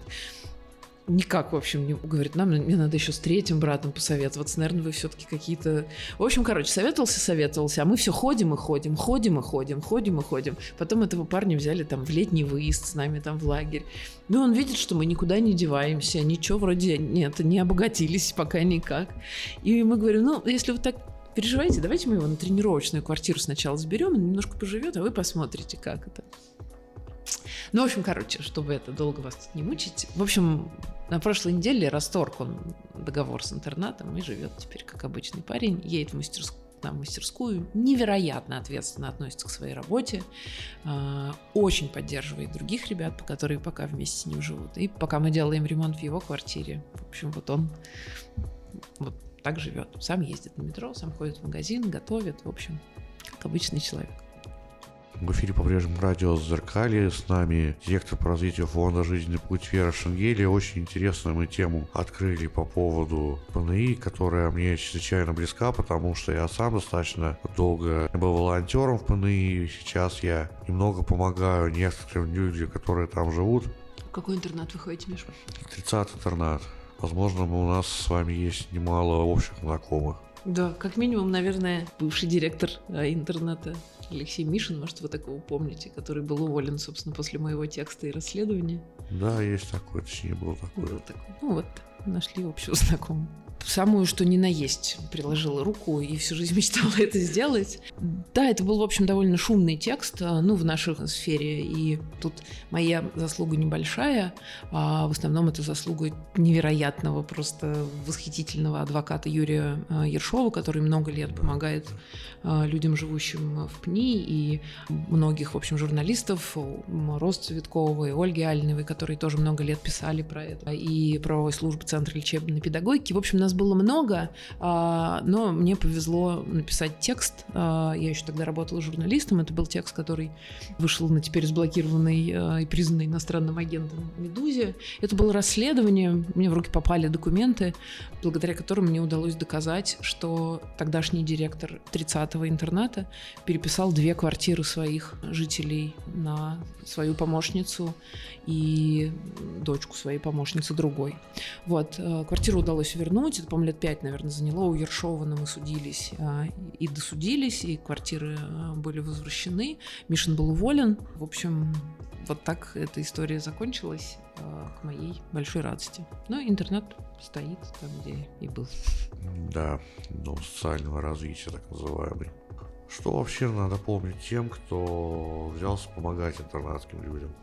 никак, в общем, не говорит, нам мне надо еще с третьим братом посоветоваться, наверное, вы все-таки какие-то... В общем, короче, советовался, советовался, а мы все ходим и ходим, ходим и ходим, ходим и ходим. Потом этого парня взяли там в летний выезд с нами там в лагерь. Ну, он видит, что мы никуда не деваемся, ничего вроде нет, не обогатились пока никак. И мы говорим, ну, если вы так переживаете, давайте мы его на тренировочную квартиру сначала заберем, он немножко поживет, а вы посмотрите, как это. Ну, в общем, короче, чтобы это долго вас не мучить. В общем, на прошлой неделе расторг он договор с интернатом и живет теперь как обычный парень, едет в мастерскую на мастерскую, невероятно ответственно относится к своей работе, а, очень поддерживает других ребят, которые пока вместе с ним живут. И пока мы делаем ремонт в его квартире, в общем, вот он вот так живет. Сам ездит на метро, сам ходит в магазин, готовит, в общем, как обычный человек. В эфире по-прежнему радио Зеркали. С нами директор по развитию фонда «Жизненный путь» Вера Шенгели. Очень интересную мы тему открыли по поводу ПНИ, которая мне чрезвычайно близка, потому что я сам достаточно долго был волонтером в ПНИ. Сейчас я немного помогаю некоторым людям, которые там живут. В какой интернат вы ходите, Миша? 30 интернат. Возможно, у нас с вами есть немало общих знакомых. Да, как минимум, наверное, бывший директор э, интернета Алексей Мишин, может, вы такого помните, который был уволен, собственно, после моего текста и расследования. Да, есть такой, точнее, был такой. Был такой. Ну вот, нашли общего знакомого самую, что ни на есть, приложила руку и всю жизнь мечтала это сделать. Да, это был, в общем, довольно шумный текст, а, ну, в нашей сфере, и тут моя заслуга небольшая, а в основном это заслуга невероятного, просто восхитительного адвоката Юрия а, Ершова, который много лет помогает а, людям, живущим в ПНИ, и многих, в общем, журналистов, Рост Цветковой, Ольги Алиновой, которые тоже много лет писали про это, и правовой службы Центра лечебной педагогики. В общем, нас было много, а, но мне повезло написать текст. А, я еще тогда работала журналистом. Это был текст, который вышел на теперь сблокированный а, и признанный иностранным агентом «Медузе». Это было расследование. Мне в руки попали документы, благодаря которым мне удалось доказать, что тогдашний директор 30-го интерната переписал две квартиры своих жителей на свою помощницу и дочку своей помощницы другой. Вот, квартиру удалось вернуть, это, по-моему, лет пять, наверное, заняло. У Ершована мы судились а, и досудились, и квартиры а, были возвращены. Мишин был уволен. В общем, вот так эта история закончилась а, к моей большой радости. Но интернет стоит там, где и был. Да, дом социального развития, так называемый. Что вообще надо помнить тем, кто взялся помогать интернатским людям?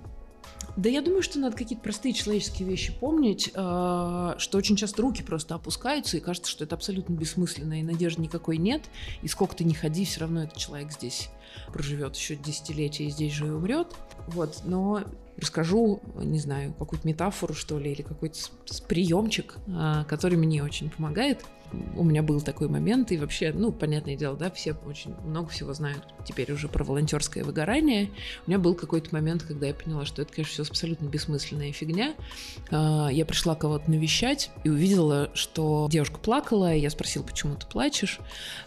Да я думаю, что надо какие-то простые человеческие вещи помнить, э, что очень часто руки просто опускаются, и кажется, что это абсолютно бессмысленно, и надежды никакой нет, и сколько ты не ходи, все равно этот человек здесь проживет еще десятилетия и здесь же и умрет. Вот, но расскажу, не знаю, какую-то метафору, что ли, или какой-то приемчик, э, который мне очень помогает у меня был такой момент, и вообще, ну, понятное дело, да, все очень много всего знают теперь уже про волонтерское выгорание. У меня был какой-то момент, когда я поняла, что это, конечно, все абсолютно бессмысленная фигня. А, я пришла кого-то навещать и увидела, что девушка плакала, и я спросила, почему ты плачешь,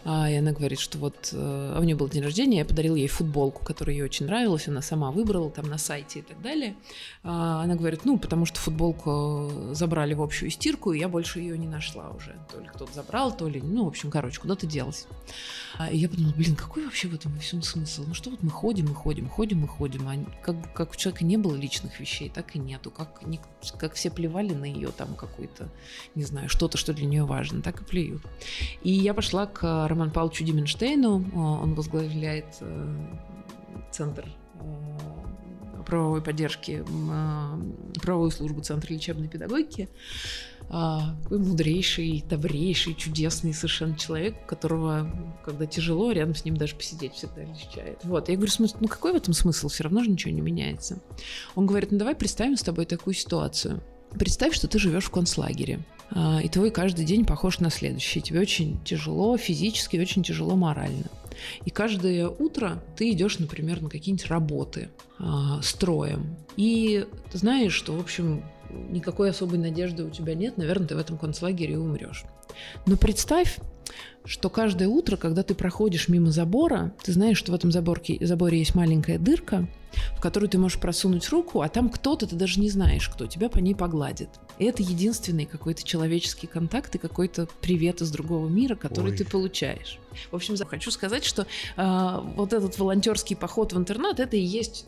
а, и она говорит, что вот э, а у нее был день рождения, я подарила ей футболку, которая ей очень нравилась, она сама выбрала там на сайте и так далее. Она говорит, ну, потому что футболку забрали в общую стирку, и я больше ее не нашла уже. То ли кто-то забрал, то ли, ну, в общем, короче, куда-то делась. А, и я подумала, блин, какой вообще в этом всем смысл? Ну что вот мы ходим и ходим, ходим и ходим, а как, как у человека не было личных вещей, так и нету. Как, не, как все плевали на ее там какой-то, не знаю, что-то, что для нее важно, так и плюют. И я пошла к Роману Павловичу Дименштейну, он возглавляет э, центр э, правовой поддержки, э, правовую службу Центра лечебной педагогики а, такой мудрейший, добрейший, чудесный совершенно человек, которого, когда тяжело, рядом с ним даже посидеть всегда легчает. Вот, я говорю, смысл, ну какой в этом смысл? Все равно же ничего не меняется. Он говорит, ну давай представим с тобой такую ситуацию. Представь, что ты живешь в концлагере, а, и твой каждый день похож на следующий. Тебе очень тяжело физически, очень тяжело морально. И каждое утро ты идешь, например, на какие-нибудь работы э, строем. И ты знаешь, что, в общем, никакой особой надежды у тебя нет, наверное, ты в этом концлагере умрешь. Но представь, что каждое утро, когда ты проходишь мимо забора, ты знаешь, что в этом заборке, заборе есть маленькая дырка, в которую ты можешь просунуть руку, а там кто-то, ты даже не знаешь, кто, тебя по ней погладит. И это единственный какой-то человеческий контакт и какой-то привет из другого мира, который Ой. ты получаешь. В общем, хочу сказать, что э, вот этот волонтерский поход в интернат, это и есть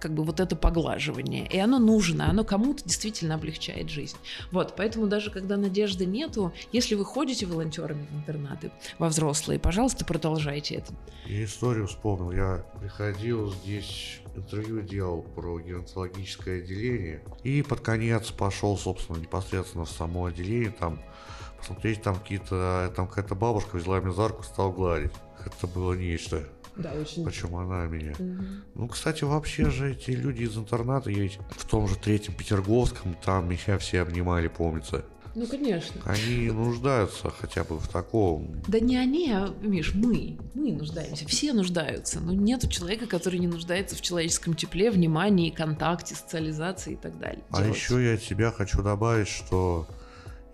как бы вот это поглаживание. И оно нужно, оно кому-то действительно облегчает жизнь. Вот, поэтому даже когда надежды нету, если вы ходите волонтерами в интернаты, во взрослые, пожалуйста, продолжайте это. Я историю вспомнил. Я приходил здесь интервью делал про геронтологическое отделение. И под конец пошел, собственно, непосредственно в само отделение, там посмотреть, там какие-то, там какая-то бабушка взяла меня за руку, стал гладить. Это было нечто. Да, очень. Причем она меня. Угу. Ну, кстати, вообще же эти люди из интерната, я ведь в том же третьем Петерговском, там меня все обнимали, помнится. Ну, конечно. Они нуждаются хотя бы в таком. Да не они, а, Миш, мы. Мы нуждаемся. Все нуждаются. Но нет человека, который не нуждается в человеческом тепле, внимании, контакте, социализации и так далее. А Делать. еще я от тебя хочу добавить, что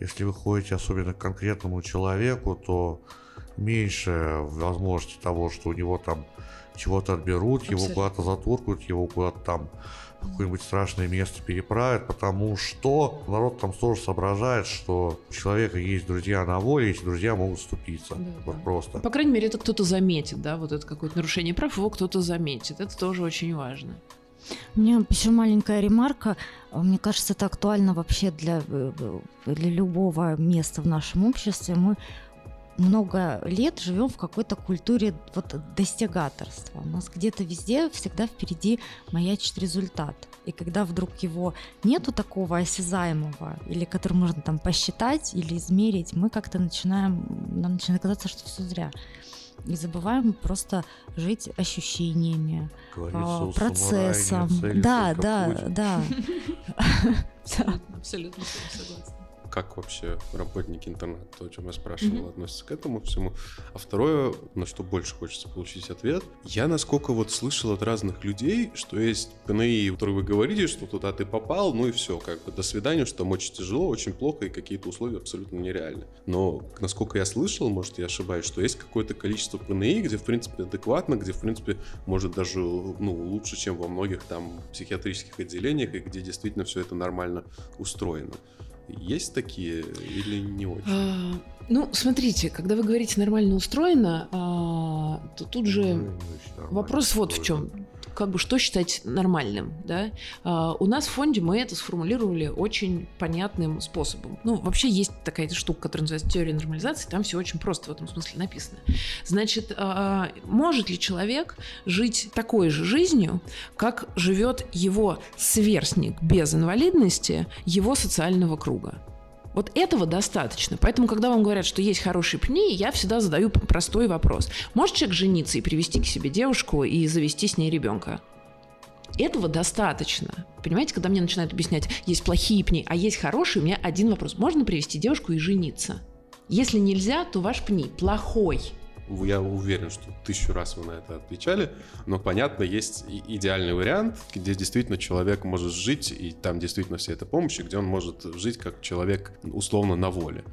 если вы ходите особенно к конкретному человеку, то меньше возможности того, что у него там чего-то отберут, Абсолютно. его куда-то затуркают, его куда-то там в какое-нибудь страшное место переправят, потому что народ там тоже соображает, что у человека есть друзья на воле, эти друзья могут вступиться. Да, вот да. просто. По крайней мере, это кто-то заметит, да, вот это какое-то нарушение прав, его кто-то заметит. Это тоже очень важно. У меня еще маленькая ремарка. Мне кажется, это актуально вообще для, э, для любого места в нашем обществе. Мы много лет живем в какой-то культуре вот достигаторства. У нас где-то везде всегда впереди маячит результат. И когда вдруг его нету такого осязаемого, или который можно там посчитать или измерить, мы как-то начинаем, нам начинает казаться, что все зря. И забываем просто жить ощущениями, Говорится, процессом. Да, да, да, да. Абсолютно согласна как вообще работники интернета, то, о чем я спрашивал, mm-hmm. относятся к этому всему. А второе, на что больше хочется получить ответ, я насколько вот слышал от разных людей, что есть ПНИ, которые вы говорите, что туда ты попал, ну и все, как бы до свидания, что там очень тяжело, очень плохо и какие-то условия абсолютно нереальны. Но насколько я слышал, может я ошибаюсь, что есть какое-то количество ПНИ, где в принципе адекватно, где в принципе может даже ну, лучше, чем во многих там психиатрических отделениях и где действительно все это нормально устроено. Есть такие или не очень? А, ну, смотрите, когда вы говорите нормально устроено, а, то тут же Ну, нормально вопрос вот в чем. Как бы что считать нормальным, да? А, у нас в фонде мы это сформулировали очень понятным способом. Ну, вообще есть такая штука, которая называется теория нормализации, там все очень просто в этом смысле написано. Значит, а, может ли человек жить такой же жизнью, как живет его сверстник без инвалидности его социального круга? Вот этого достаточно. Поэтому, когда вам говорят, что есть хорошие пни, я всегда задаю простой вопрос. Может человек жениться и привести к себе девушку и завести с ней ребенка? Этого достаточно. Понимаете, когда мне начинают объяснять, есть плохие пни, а есть хорошие, у меня один вопрос. Можно привести девушку и жениться? Если нельзя, то ваш пни плохой. Я уверен, что тысячу раз вы на это отвечали, но, понятно, есть идеальный вариант, где действительно человек может жить, и там действительно вся эта помощь, и где он может жить как человек условно на воле.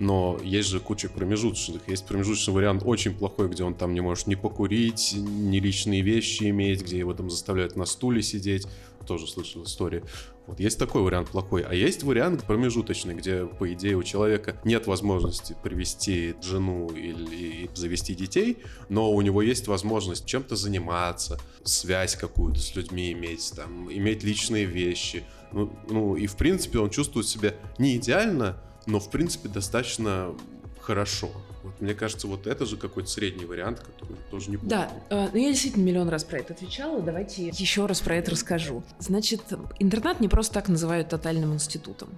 Но есть же куча промежуточных. Есть промежуточный вариант очень плохой, где он там не может ни покурить, ни личные вещи иметь, где его там заставляют на стуле сидеть. Тоже слышал истории. Вот есть такой вариант плохой. А есть вариант промежуточный, где, по идее, у человека нет возможности привести жену или завести детей, но у него есть возможность чем-то заниматься, связь какую-то с людьми иметь, там, иметь личные вещи. Ну, ну, и, в принципе, он чувствует себя не идеально, но, в принципе, достаточно хорошо. Вот, мне кажется, вот это же какой-то средний вариант, который тоже неплохо. Да, э, ну я действительно миллион раз про это отвечала. Давайте еще раз про это расскажу. Значит, интернат не просто так называют тотальным институтом.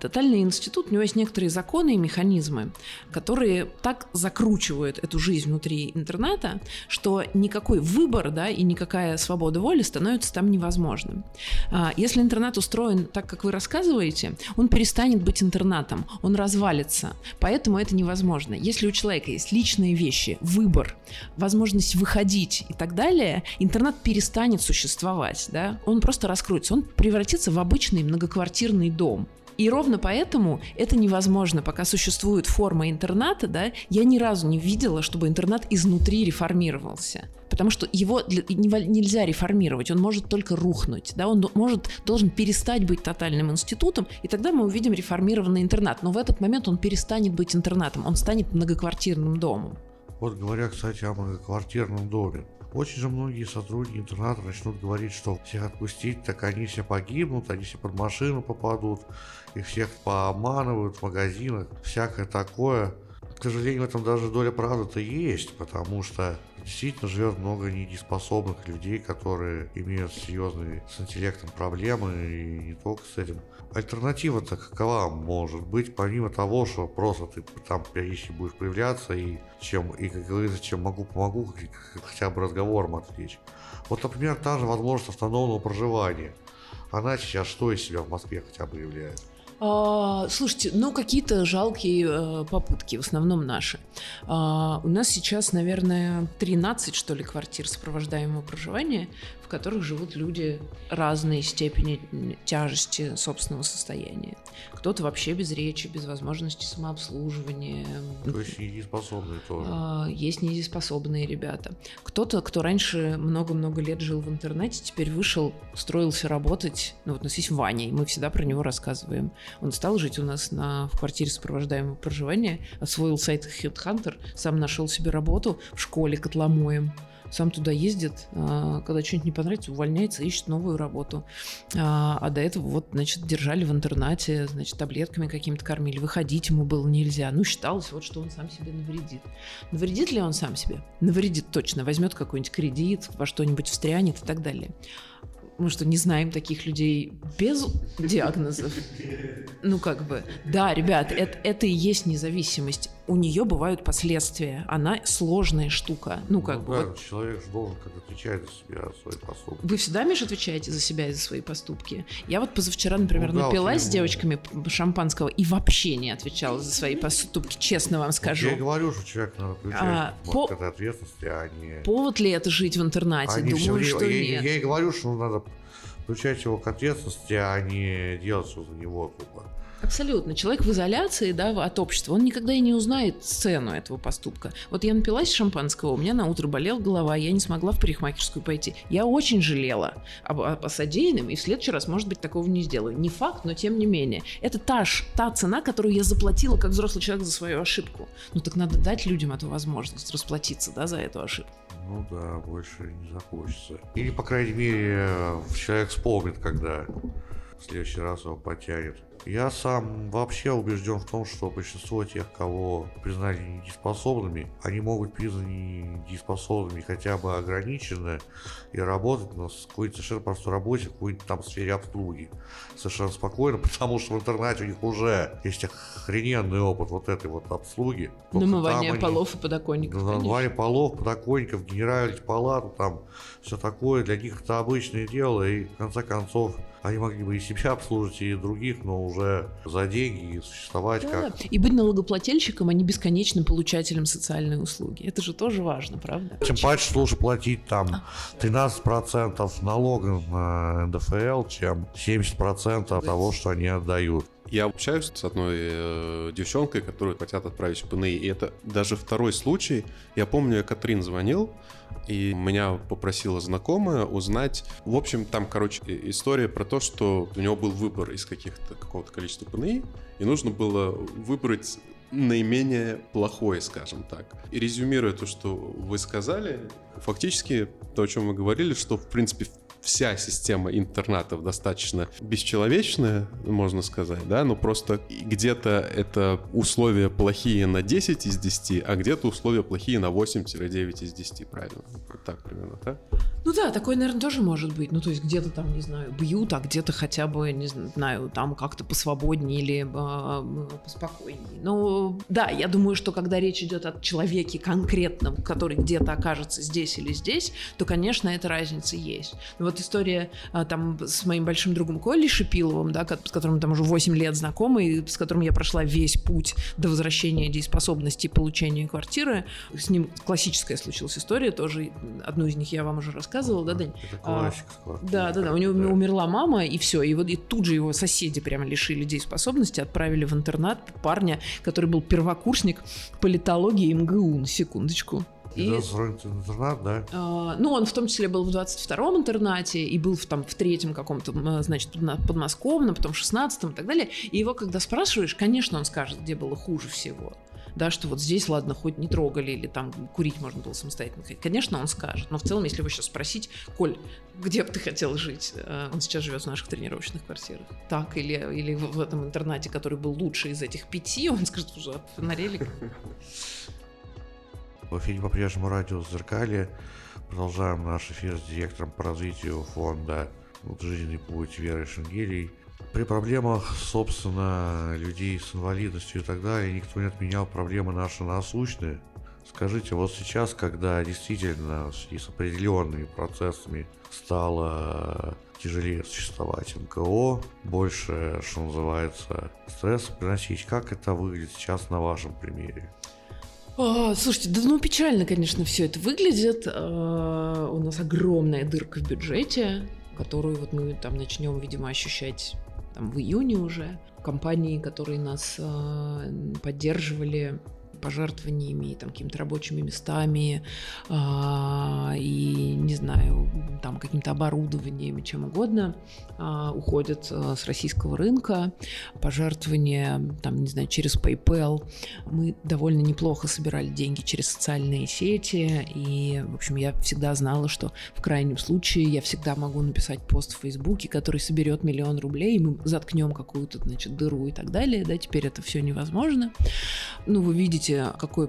Тотальный институт, у него есть некоторые законы и механизмы, которые так закручивают эту жизнь внутри интерната, что никакой выбор да, и никакая свобода воли становится там невозможным. А, Если интернат устроен так, как вы рассказываете, он перестанет быть интернатом, он развалится. Поэтому это невозможно. Если у человека есть личные вещи, выбор, возможность выходить и так далее, интернат перестанет существовать. Да? Он просто раскроется, он превратится в обычный многоквартирный дом. И ровно поэтому это невозможно, пока существует форма интерната, да, я ни разу не видела, чтобы интернат изнутри реформировался. Потому что его нельзя реформировать, он может только рухнуть, да, он может, должен перестать быть тотальным институтом, и тогда мы увидим реформированный интернат. Но в этот момент он перестанет быть интернатом, он станет многоквартирным домом. Вот говоря, кстати, о многоквартирном доме. Очень же многие сотрудники интерната начнут говорить, что всех отпустить, так они все погибнут, они все под машину попадут, их всех пообманывают в магазинах, всякое такое. К сожалению, в этом даже доля правды-то есть, потому что действительно живет много недееспособных людей, которые имеют серьезные с интеллектом проблемы и не только с этим. Альтернатива-то какова может быть, помимо того, что просто ты там периодически будешь появляться и чем, и как говорится, чем могу, помогу, хотя бы разговором отвлечь. Вот, например, та же возможность автономного проживания. Она сейчас что из себя в Москве хотя бы являет? А, слушайте, ну какие-то жалкие э, попытки, в основном наши. А, у нас сейчас, наверное, 13, что ли, квартир сопровождаемого проживания, в которых живут люди разной степени тяжести собственного состояния. Кто-то вообще без речи, без возможности самообслуживания. То есть недееспособные тоже. А, Есть недееспособные ребята. Кто-то, кто раньше много-много лет жил в интернете, теперь вышел, устроился работать. Ну, вот у нас есть Ваня, и мы всегда про него рассказываем. Он стал жить у нас на, в квартире сопровождаемого проживания, освоил сайт Headhunter, сам нашел себе работу в школе котломоем. Сам туда ездит, а, когда что-нибудь не понравится, увольняется, ищет новую работу. А, а до этого вот, значит, держали в интернате, значит, таблетками какими-то кормили. Выходить ему было нельзя. Ну, считалось вот, что он сам себе навредит. Навредит ли он сам себе? Навредит точно. Возьмет какой-нибудь кредит, во что-нибудь встрянет и так далее. Мы что, не знаем таких людей без диагнозов? Ну, как бы, да, ребят, это, это и есть независимость. У нее бывают последствия. Она сложная штука. Ну, как бы, да, вот человек же должен как отвечать за себя, за свои поступки. вы всегда, Миш, отвечаете за себя и за свои поступки? Я вот позавчера, например, Ну да, вот напилась я- с девочками шампанского и вообще не отвечала за свои поступки, честно вам скажу. Я и говорю, что человек надо включать А, вот по- ответственности, а не... Повод ли это жить в интернате? Они Думаю, время- что я, нет. я и говорю, что надо включать его к ответственности, а не делать все за него тупо. Абсолютно. Человек в изоляции да, от общества, он никогда и не узнает цену этого поступка. Вот я напилась шампанского, у меня на утро болела голова, я не смогла в парикмахерскую пойти. Я очень жалела об, о содеянном, и в следующий раз, может быть, такого не сделаю. Не факт, но тем не менее. Это та, та цена, которую я заплатила как взрослый человек за свою ошибку. Ну так надо дать людям эту возможность расплатиться да, за эту ошибку. Ну да, больше не захочется. Или, по крайней мере, человек вспомнит, когда в следующий раз его потянет. Я сам вообще убежден в том, что большинство тех, кого признали недееспособными, они могут признаны недееспособными хотя бы ограниченно и работать на какой-то совершенно простой работе, какой-то там сфере обслуги. Совершенно спокойно, потому что в интернете у них уже есть охрененный опыт вот этой вот обслуги. Намывание полов и подоконников. Намывание полов, подоконников, генеральных палату, там все такое. Для них это обычное дело. И в конце концов они могли бы и себя обслужить, и других, но уже за деньги и существовать да, как... И быть налогоплательщиком, а не бесконечным получателем социальной услуги. Это же тоже важно, правда? Чем больше лучше платить там 13% налогов на НДФЛ, чем 70% того, что они отдают. Я общаюсь с одной э, девчонкой, которую хотят отправить в ПНИ, и это даже второй случай. Я помню, я Катрин звонил, и меня попросила знакомая узнать. В общем, там, короче, история про то, что у него был выбор из каких-то какого-то количества ПНИ, и нужно было выбрать наименее плохое, скажем так. И резюмируя то, что вы сказали, фактически то, о чем мы говорили, что, в принципе, вся система интернатов достаточно бесчеловечная, можно сказать, да, но просто где-то это условия плохие на 10 из 10, а где-то условия плохие на 8-9 из 10, правильно? Вот так примерно, да? Ну да, такое, наверное, тоже может быть. Ну, то есть где-то там, не знаю, бьют, а где-то хотя бы, не знаю, там как-то посвободнее или э, поспокойнее. Ну, да, я думаю, что когда речь идет о человеке конкретном, который где-то окажется здесь или здесь, то, конечно, эта разница есть. Вот история а, там с моим большим другом Колей Шипиловым, да, с которым там уже 8 лет знакомы, и с которым я прошла весь путь до возвращения дееспособности и получения квартиры. С ним классическая случилась история, тоже одну из них я вам уже рассказывала рассказывал, да, Дань? Это классика. А, да, да, да. У него да. умерла мама, и все. И вот и тут же его соседи прямо лишили дееспособности, отправили в интернат парня, который был первокурсник политологии МГУ, на секундочку. И, интернат, да? Э, ну, он в том числе был в 22-м интернате и был в, там, в третьем каком-то, значит, подмосковном, потом в 16-м и так далее. И его, когда спрашиваешь, конечно, он скажет, где было хуже всего да, что вот здесь, ладно, хоть не трогали, или там курить можно было самостоятельно. Конечно, он скажет, но в целом, если его сейчас спросить, Коль, где бы ты хотел жить? Э, он сейчас живет в наших тренировочных квартирах. Так, или, или в, в этом интернате, который был лучший из этих пяти, он скажет, уже фонарелик. В эфире по-прежнему радио «Зеркалье». Продолжаем наш эфир с директором по развитию фонда «Жизненный путь» Веры Шенгелей. При проблемах, собственно, людей с инвалидностью и так далее, никто не отменял проблемы наши насущные. Скажите, вот сейчас, когда действительно и с определенными процессами стало тяжелее существовать МКО, больше, что называется, стресс приносить, как это выглядит сейчас на вашем примере? А, слушайте, да ну печально, конечно, все это выглядит. А, у нас огромная дырка в бюджете, которую вот мы там начнем, видимо, ощущать там, в июне уже. Компании, которые нас э, поддерживали пожертвованиями, там, какими-то рабочими местами а, и, не знаю, там, каким-то оборудованием, чем угодно, а, уходят а, с российского рынка. Пожертвования, там, не знаю, через PayPal. Мы довольно неплохо собирали деньги через социальные сети, и, в общем, я всегда знала, что в крайнем случае я всегда могу написать пост в Фейсбуке, который соберет миллион рублей, и мы заткнем какую-то, значит, дыру и так далее, да, теперь это все невозможно. Ну, вы видите, видите, какой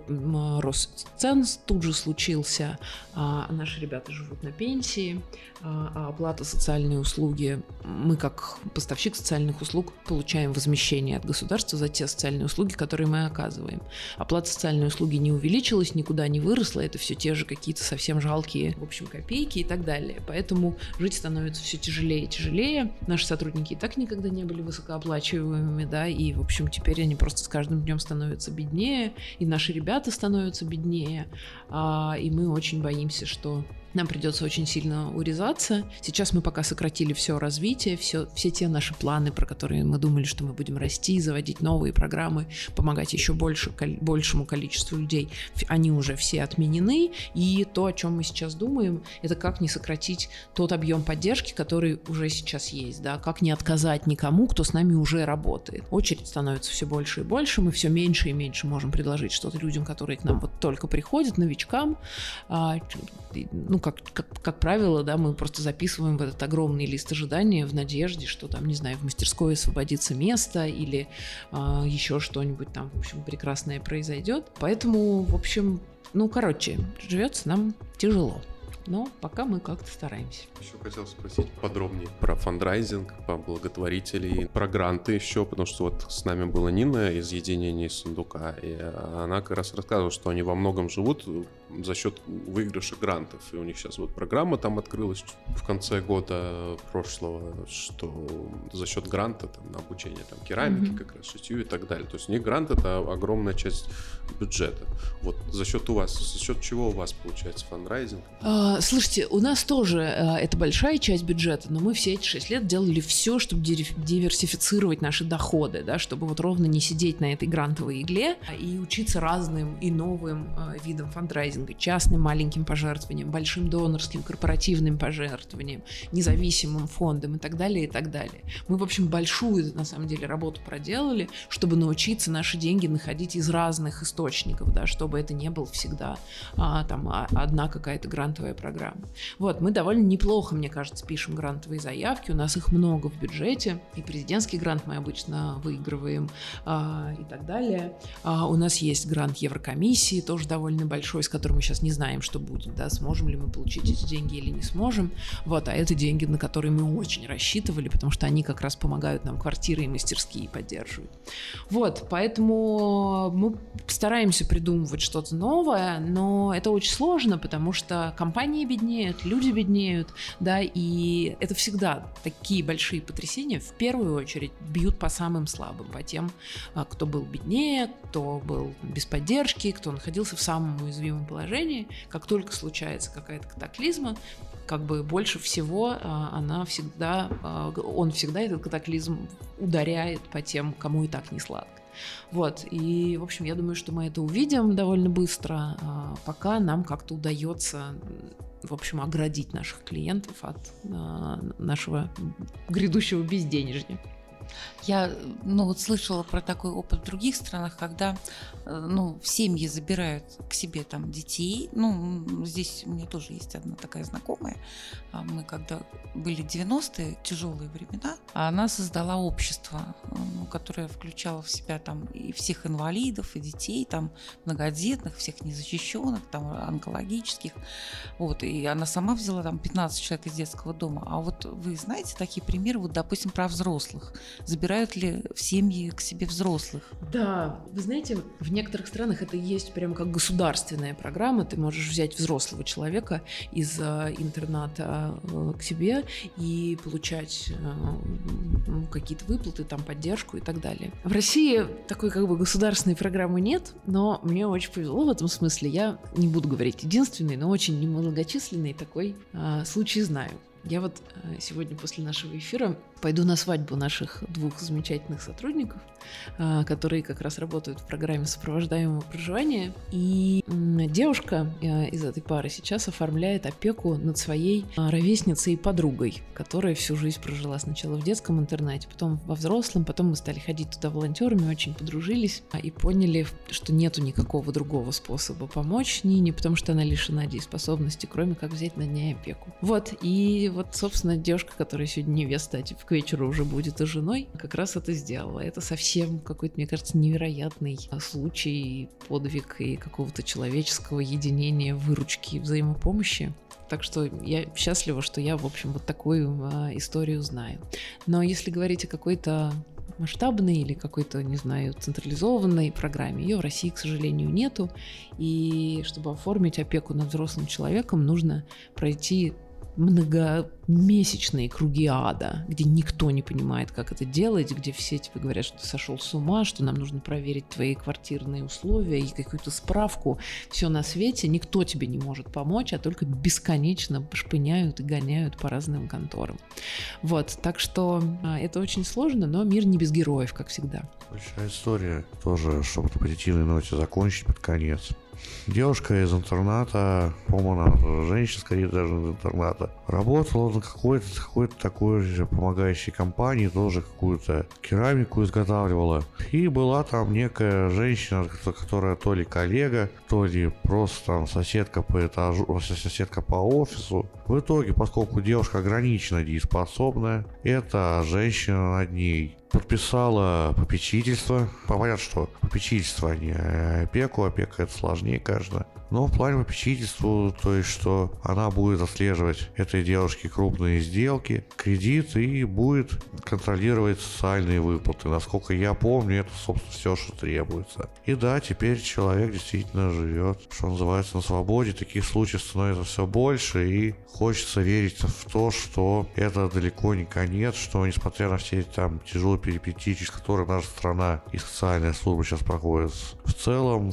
рост цен тут же случился. А наши ребята живут на пенсии, а, а оплата социальной услуги. Мы, как поставщик социальных услуг, получаем возмещение от государства за те социальные услуги, которые мы оказываем. Оплата социальной услуги не увеличилась, никуда не выросла, это все те же какие-то совсем жалкие, в общем, копейки и так далее. Поэтому жить становится все тяжелее и тяжелее. Наши сотрудники и так никогда не были высокооплачиваемыми, да, и, в общем, теперь они просто с каждым днем становятся беднее, и наши ребята становятся беднее, а, и мы очень боимся, что нам придется очень сильно урезаться. Сейчас мы пока сократили все развитие, все, все те наши планы, про которые мы думали, что мы будем расти, заводить новые программы, помогать еще больше, большему количеству людей, они уже все отменены. И то, о чем мы сейчас думаем, это как не сократить тот объем поддержки, который уже сейчас есть, да, как не отказать никому, кто с нами уже работает. Очередь становится все больше и больше, мы все меньше и меньше можем предложить что-то людям, которые к нам вот только приходят, новичкам, а, ну, как, как, как правило, да, мы просто записываем в этот огромный лист ожидания в надежде, что там, не знаю, в мастерской освободится место или а, еще что-нибудь там, в общем, прекрасное произойдет. Поэтому, в общем, ну, короче, живется нам тяжело но пока мы как-то стараемся. Еще хотел спросить подробнее про фандрайзинг, про благотворителей, про гранты еще, потому что вот с нами была Нина из Единения сундука, и она как раз рассказывала, что они во многом живут за счет выигрыша грантов, и у них сейчас вот программа там открылась в конце года прошлого, что за счет гранта там, на обучение там керамики, mm-hmm. как раз шитью и так далее. То есть у них грант это огромная часть бюджета. Вот за счет у вас, за счет чего у вас получается фандрайзинг? А, Слушайте, у нас тоже э, это большая часть бюджета, но мы все эти шесть лет делали все, чтобы диверсифицировать наши доходы, да, чтобы вот ровно не сидеть на этой грантовой игле а и учиться разным и новым э, видам фандрайзинга, частным маленьким пожертвованием, большим донорским, корпоративным пожертвованием, независимым фондом и так далее, и так далее. Мы, в общем, большую, на самом деле, работу проделали, чтобы научиться наши деньги находить из разных источников, да, чтобы это не был всегда а, там а, одна какая-то грантовая программа. Вот, мы довольно неплохо, мне кажется, пишем грантовые заявки, у нас их много в бюджете, и президентский грант мы обычно выигрываем а, и так далее. А, у нас есть грант Еврокомиссии, тоже довольно большой, с которым мы сейчас не знаем, что будет, да, сможем ли мы получить эти деньги или не сможем. Вот, а это деньги, на которые мы очень рассчитывали, потому что они как раз помогают нам квартиры и мастерские поддерживать. Вот, поэтому мы стараемся придумывать что-то новое, но это очень сложно, потому что компании компании беднеют, люди беднеют, да, и это всегда такие большие потрясения в первую очередь бьют по самым слабым, по тем, а, кто был беднее, кто был без поддержки, кто находился в самом уязвимом положении. Как только случается какая-то катаклизма, как бы больше всего а, она всегда, а, он всегда этот катаклизм ударяет по тем, кому и так не сладко. Вот, и, в общем, я думаю, что мы это увидим довольно быстро, пока нам как-то удается в общем, оградить наших клиентов от нашего грядущего безденежья. Я, ну, вот слышала про такой опыт в других странах, когда, э, ну, семьи забирают к себе там детей. Ну, здесь у меня тоже есть одна такая знакомая. А мы когда были 90-е, тяжелые времена, она создала общество, которое включало в себя там и всех инвалидов, и детей, там, многодетных, всех незащищенных, там, онкологических. Вот, и она сама взяла там 15 человек из детского дома. А вот вы знаете такие примеры, вот, допустим, про взрослых? Забирают ли в семьи к себе взрослых? Да, вы знаете, в некоторых странах это есть прям как государственная программа. Ты можешь взять взрослого человека из э, интерната э, к себе и получать э, какие-то выплаты, там поддержку и так далее. В России такой как бы государственной программы нет, но мне очень повезло в этом смысле. Я не буду говорить единственный, но очень немногочисленный такой случай знаю. Я вот сегодня после нашего эфира пойду на свадьбу наших двух замечательных сотрудников, а, которые как раз работают в программе сопровождаемого проживания. И девушка а, из этой пары сейчас оформляет опеку над своей а, ровесницей и подругой, которая всю жизнь прожила сначала в детском интернате, потом во взрослом, потом мы стали ходить туда волонтерами, очень подружились и поняли, что нету никакого другого способа помочь Нине, потому что она лишена дееспособности, кроме как взять на ней опеку. Вот, и вот, собственно, девушка, которая сегодня невеста, типа, к вечеру уже будет и женой, как раз это сделала. Это совсем какой-то, мне кажется, невероятный случай, подвиг и какого-то человеческого единения, выручки и взаимопомощи. Так что я счастлива, что я, в общем, вот такую а, историю знаю. Но если говорить о какой-то масштабной или какой-то, не знаю, централизованной программе. Ее в России, к сожалению, нету. И чтобы оформить опеку над взрослым человеком, нужно пройти многомесячные круги ада, где никто не понимает, как это делать, где все тебе говорят, что ты сошел с ума, что нам нужно проверить твои квартирные условия и какую-то справку, все на свете, никто тебе не может помочь, а только бесконечно шпыняют и гоняют по разным конторам. Вот, так что а, это очень сложно, но мир не без героев, как всегда. Большая история тоже, чтобы на позитивной ноте закончить под конец. Девушка из интерната, по-моему, женщина, скорее даже из интерната, работала на какой-то какой такой же помогающей компании, тоже какую-то керамику изготавливала. И была там некая женщина, которая то ли коллега, то ли просто там соседка по этажу, соседка по офису. В итоге, поскольку девушка ограниченно дееспособная, эта женщина над ней подписала попечительство. Понятно, что попечительство, а не опеку. Опека это сложнее, конечно. Но в плане попечительства, то есть, что она будет отслеживать этой девушке крупные сделки, кредиты и будет контролировать социальные выплаты. Насколько я помню, это, собственно, все, что требуется. И да, теперь человек действительно живет, что называется, на свободе. Таких случаев становится все больше, и хочется верить в то, что это далеко не конец, что несмотря на все эти там тяжелые перипетии, через которые наша страна и социальная служба сейчас проходит, в целом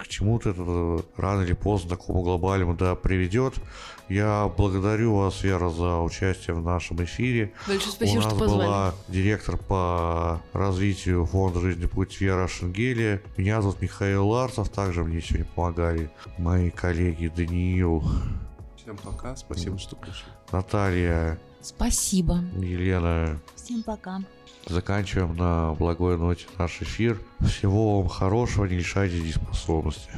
к чему-то это рано или поздно такому глобальному да, приведет. Я благодарю вас, Вера, за участие в нашем эфире. Большое спасибо, У нас что позвали. была директор по развитию фонда «Жизнь путь» Вера Шенгели. Меня зовут Михаил Ларцев. Также мне сегодня помогали мои коллеги Даниил, Всем пока, спасибо, что пришли. Наталья, Спасибо. Елена. Всем пока. Заканчиваем на благой ноте наш эфир. Всего вам хорошего, не лишайтесь дееспособности.